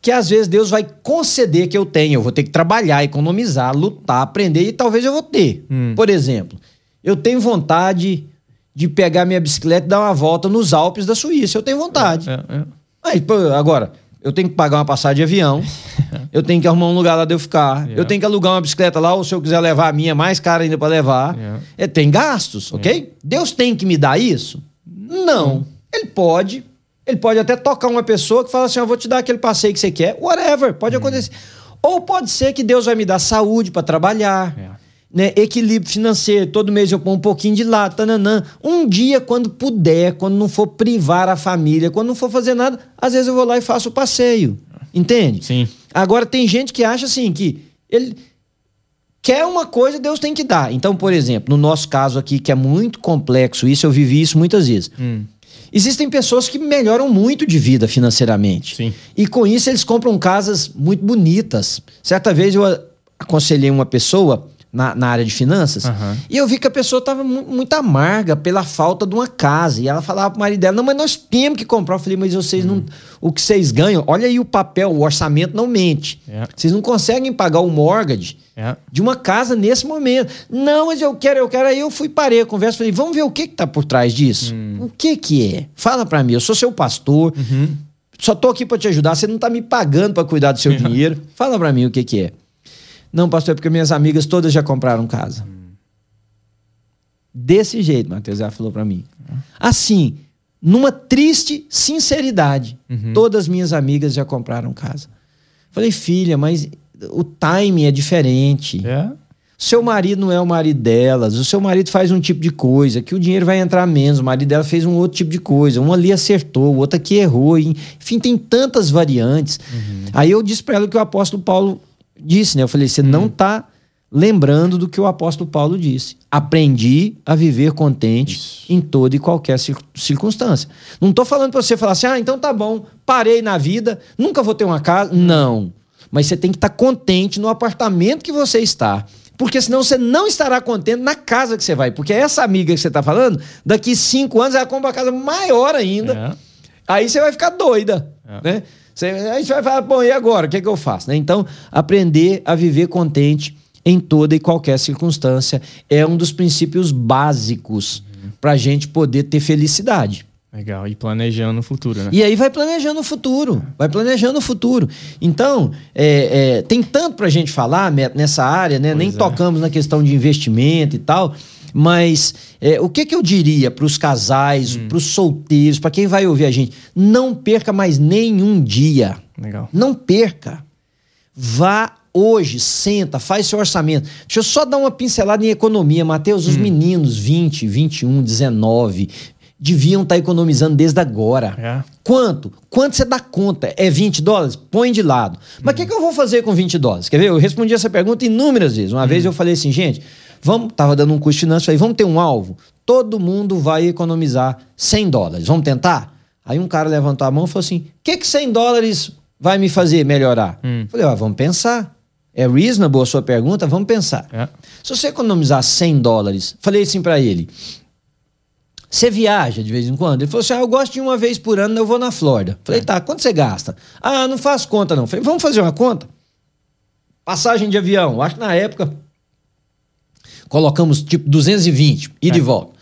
que às vezes Deus vai conceder que eu tenha. Eu vou ter que trabalhar, economizar, lutar, aprender e talvez eu vou ter. Hum. Por exemplo, eu tenho vontade de pegar minha bicicleta e dar uma volta nos Alpes da Suíça. Eu tenho vontade. é, é. Aí, pô, agora, eu tenho que pagar uma passagem de avião, [LAUGHS] eu tenho que arrumar um lugar lá de eu ficar, Yeah. eu tenho que alugar uma bicicleta lá, ou se eu quiser levar a minha, é mais cara ainda para levar. Yeah. É, tem gastos, ok? Deus tem que me dar isso? Não. Ele pode. Ele pode até tocar uma pessoa que fala assim: eu vou te dar aquele passeio que você quer. Whatever, pode acontecer. Ou pode ser que Deus vai me dar saúde para trabalhar. Né, equilíbrio financeiro, todo mês eu ponho um pouquinho de lado, tananã. Um dia, quando puder, quando não for privar a família, quando não for fazer nada, às vezes eu vou lá e faço o passeio. Entende? Sim. Agora, tem gente que acha assim que ele quer uma coisa, Deus tem que dar. Então, por exemplo, no nosso caso aqui, que é muito complexo, isso eu vivi isso muitas vezes. Hum. Existem pessoas que melhoram muito de vida financeiramente. Sim. E com isso eles compram casas muito bonitas. Certa vez eu aconselhei uma pessoa na, na área de finanças Aham. e eu vi que a pessoa estava muito amarga pela falta de uma casa. E ela falava pro marido dela: Não, mas nós temos que comprar. Eu falei: Mas vocês não. O que vocês ganham, olha aí o papel, o orçamento não mente. Yeah. Vocês não conseguem pagar o mortgage É. de uma casa nesse momento. Não, mas eu quero, eu quero. Aí eu fui, parei a conversa, falei, vamos ver o que que tá por trás disso. O que que é? Fala pra mim, eu sou seu pastor, só tô aqui pra te ajudar, você não tá me pagando pra cuidar do seu dinheiro. Fala pra mim o que que é. Não, pastor, é porque minhas amigas todas já compraram casa. Desse jeito, Matheus, ela falou pra mim. Assim, numa triste sinceridade, todas minhas amigas já compraram casa. Falei, filha, mas o timing é diferente. É. Seu marido não é o marido delas, o seu marido faz um tipo de coisa, que o dinheiro vai entrar menos, o marido dela fez um outro tipo de coisa, um ali acertou, o outro aqui errou, enfim, tem tantas variantes. Aí eu disse para ela que o apóstolo Paulo disse, né? Eu falei, você não tá lembrando do que o apóstolo Paulo disse. Aprendi a viver contente Isso. em toda e qualquer cir- circunstância. Não tô falando para você falar assim, ah, então tá bom, parei na vida, nunca vou ter uma casa. Não. Mas você tem que estar contente no apartamento que você está. Porque senão você não estará contente na casa que você vai. Porque essa amiga que você está falando, daqui cinco anos ela compra uma casa maior ainda. É. Aí você vai ficar doida, É. né? Você, aí você vai falar, bom, e agora? O que, é que eu faço? Né? Então, aprender a viver contente em toda e qualquer circunstância é um dos princípios básicos para a gente poder ter felicidade. Legal. E planejando o futuro, né? E aí vai planejando o futuro, vai planejando o futuro. Então, é, é, tem tanto pra gente falar nessa área, né? Pois Nem é. tocamos na questão de investimento e tal. Mas é, o que, que eu diria para os casais, Hum. para os solteiros, para quem vai ouvir a gente? Não perca mais nenhum dia. Legal. Não perca. Vá hoje, senta, faz seu orçamento. Deixa eu só dar uma pincelada em economia, Matheus. Hum. Os meninos 20, 21, 19 deviam estar economizando desde agora. É. Quanto? Quanto você dá conta? É 20 dólares? Põe de lado. Mas o que, que eu vou fazer com 20 dólares? Quer ver? Eu respondi essa pergunta inúmeras vezes. Uma vez eu falei assim, gente, vamos, tava dando um curso de finanças, falei, vamos ter um alvo? Todo mundo vai economizar 100 dólares. Vamos tentar? Aí um cara levantou a mão e falou assim, o que, que 100 dólares vai me fazer melhorar? Hum. Falei, ó, vamos pensar. É reasonable a sua pergunta? Vamos pensar. É. Se você economizar 100 dólares, falei assim pra ele, você viaja de vez em quando? Ele falou assim: ah, eu gosto de uma vez por ano, eu vou na Flórida. Falei, tá, quanto você gasta? Ah, não faz conta não. Falei, vamos fazer uma conta? Passagem de avião, acho que na época colocamos tipo 220, ida e É. volta.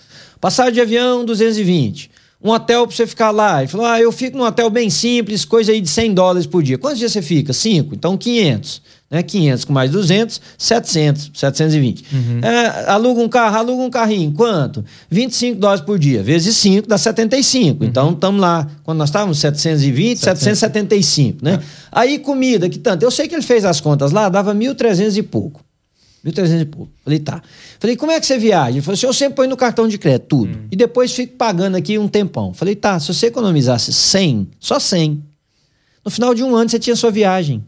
Passagem de avião, 220. Um hotel pra você ficar lá. Ele falou: ah, eu fico num hotel bem simples, coisa aí de 100 dólares por dia. Quantos dias você fica? Cinco. Então 500. Né? 500 com mais 200, 700, 720. É, aluga um carro, aluga um carrinho. Quanto? 25 dólares por dia. Vezes 5 dá 75. Então estamos lá. Quando nós estávamos 720, 775. Né? Aí comida, que tanto? Eu sei que ele fez as contas lá, dava 1.300 e pouco. 1.300 e pouco. Falei, tá. Falei, como é que você viaja? Ele falou assim, eu sempre ponho no cartão de crédito, tudo. E depois fico pagando aqui um tempão. Falei, tá, se você economizasse 100, só 100, No final de um ano você tinha sua viagem.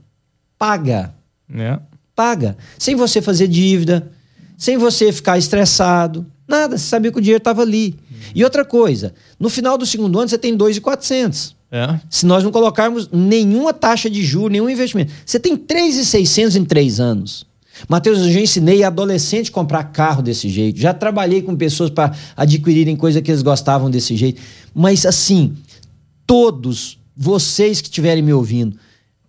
Paga. É. Paga. Sem você fazer dívida, sem você ficar estressado. Nada, você sabia que o dinheiro estava ali. E outra coisa, no final do segundo ano você tem 2,400. É. Se nós não colocarmos nenhuma taxa de juros, nenhum investimento. Você tem 3,600 em três anos. Matheus, eu já ensinei adolescente a comprar carro desse jeito. Já trabalhei com pessoas para adquirirem coisa que eles gostavam desse jeito. Mas assim, todos vocês que estiverem me ouvindo,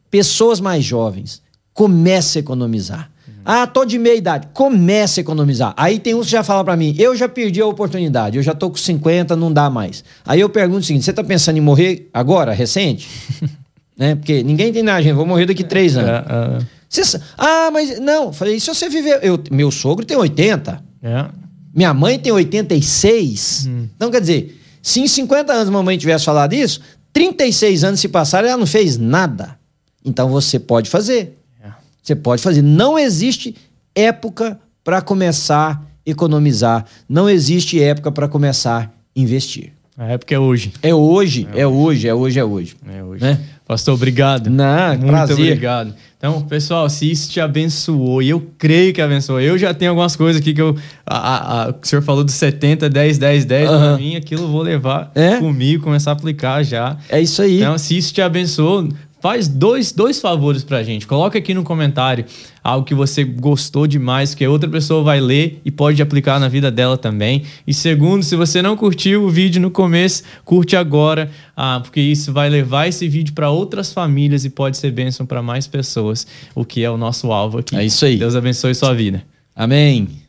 pessoas mais jovens, comece a economizar. Ah, tô de meia idade. Comece a economizar. Aí tem uns que já falam para mim, eu já perdi a oportunidade, eu já tô com 50, não dá mais. Aí eu pergunto o seguinte, você tá pensando em morrer agora, recente? [LAUGHS] né? Porque ninguém tem nada, gente, vou morrer daqui três anos. É, Você- ah, mas não, falei, se você viver, eu, meu sogro tem 80, é, é. minha mãe tem 86. Hum. Então, quer dizer, se em 50 anos mamãe tivesse falado isso, 36 anos se passaram e ela não fez nada. Então você pode fazer. É. Você pode fazer. Não existe época para começar a economizar. Não existe época para começar a investir. A época é hoje. É hoje, é hoje, é hoje, é hoje. É hoje. Né? Pastor, obrigado. Não, Muito prazer. obrigado. Então, pessoal, se isso te abençoou, e eu creio que abençoou, eu já tenho algumas coisas aqui que eu. A, a- a- o senhor falou do 70, 10, 10, 10, pra Aham. mim, aquilo eu vou levar É? comigo, começar a aplicar já. É isso aí. Então, se isso te abençoou, faz dois, dois favores pra gente. Coloca aqui no comentário algo que você gostou demais, que outra pessoa vai ler e pode aplicar na vida dela também. E segundo, se você não curtiu o vídeo no começo, curte agora, ah, porque isso vai levar esse vídeo para outras famílias e pode ser bênção para mais pessoas, o que é o nosso alvo aqui. É isso aí. Deus abençoe sua vida. Amém.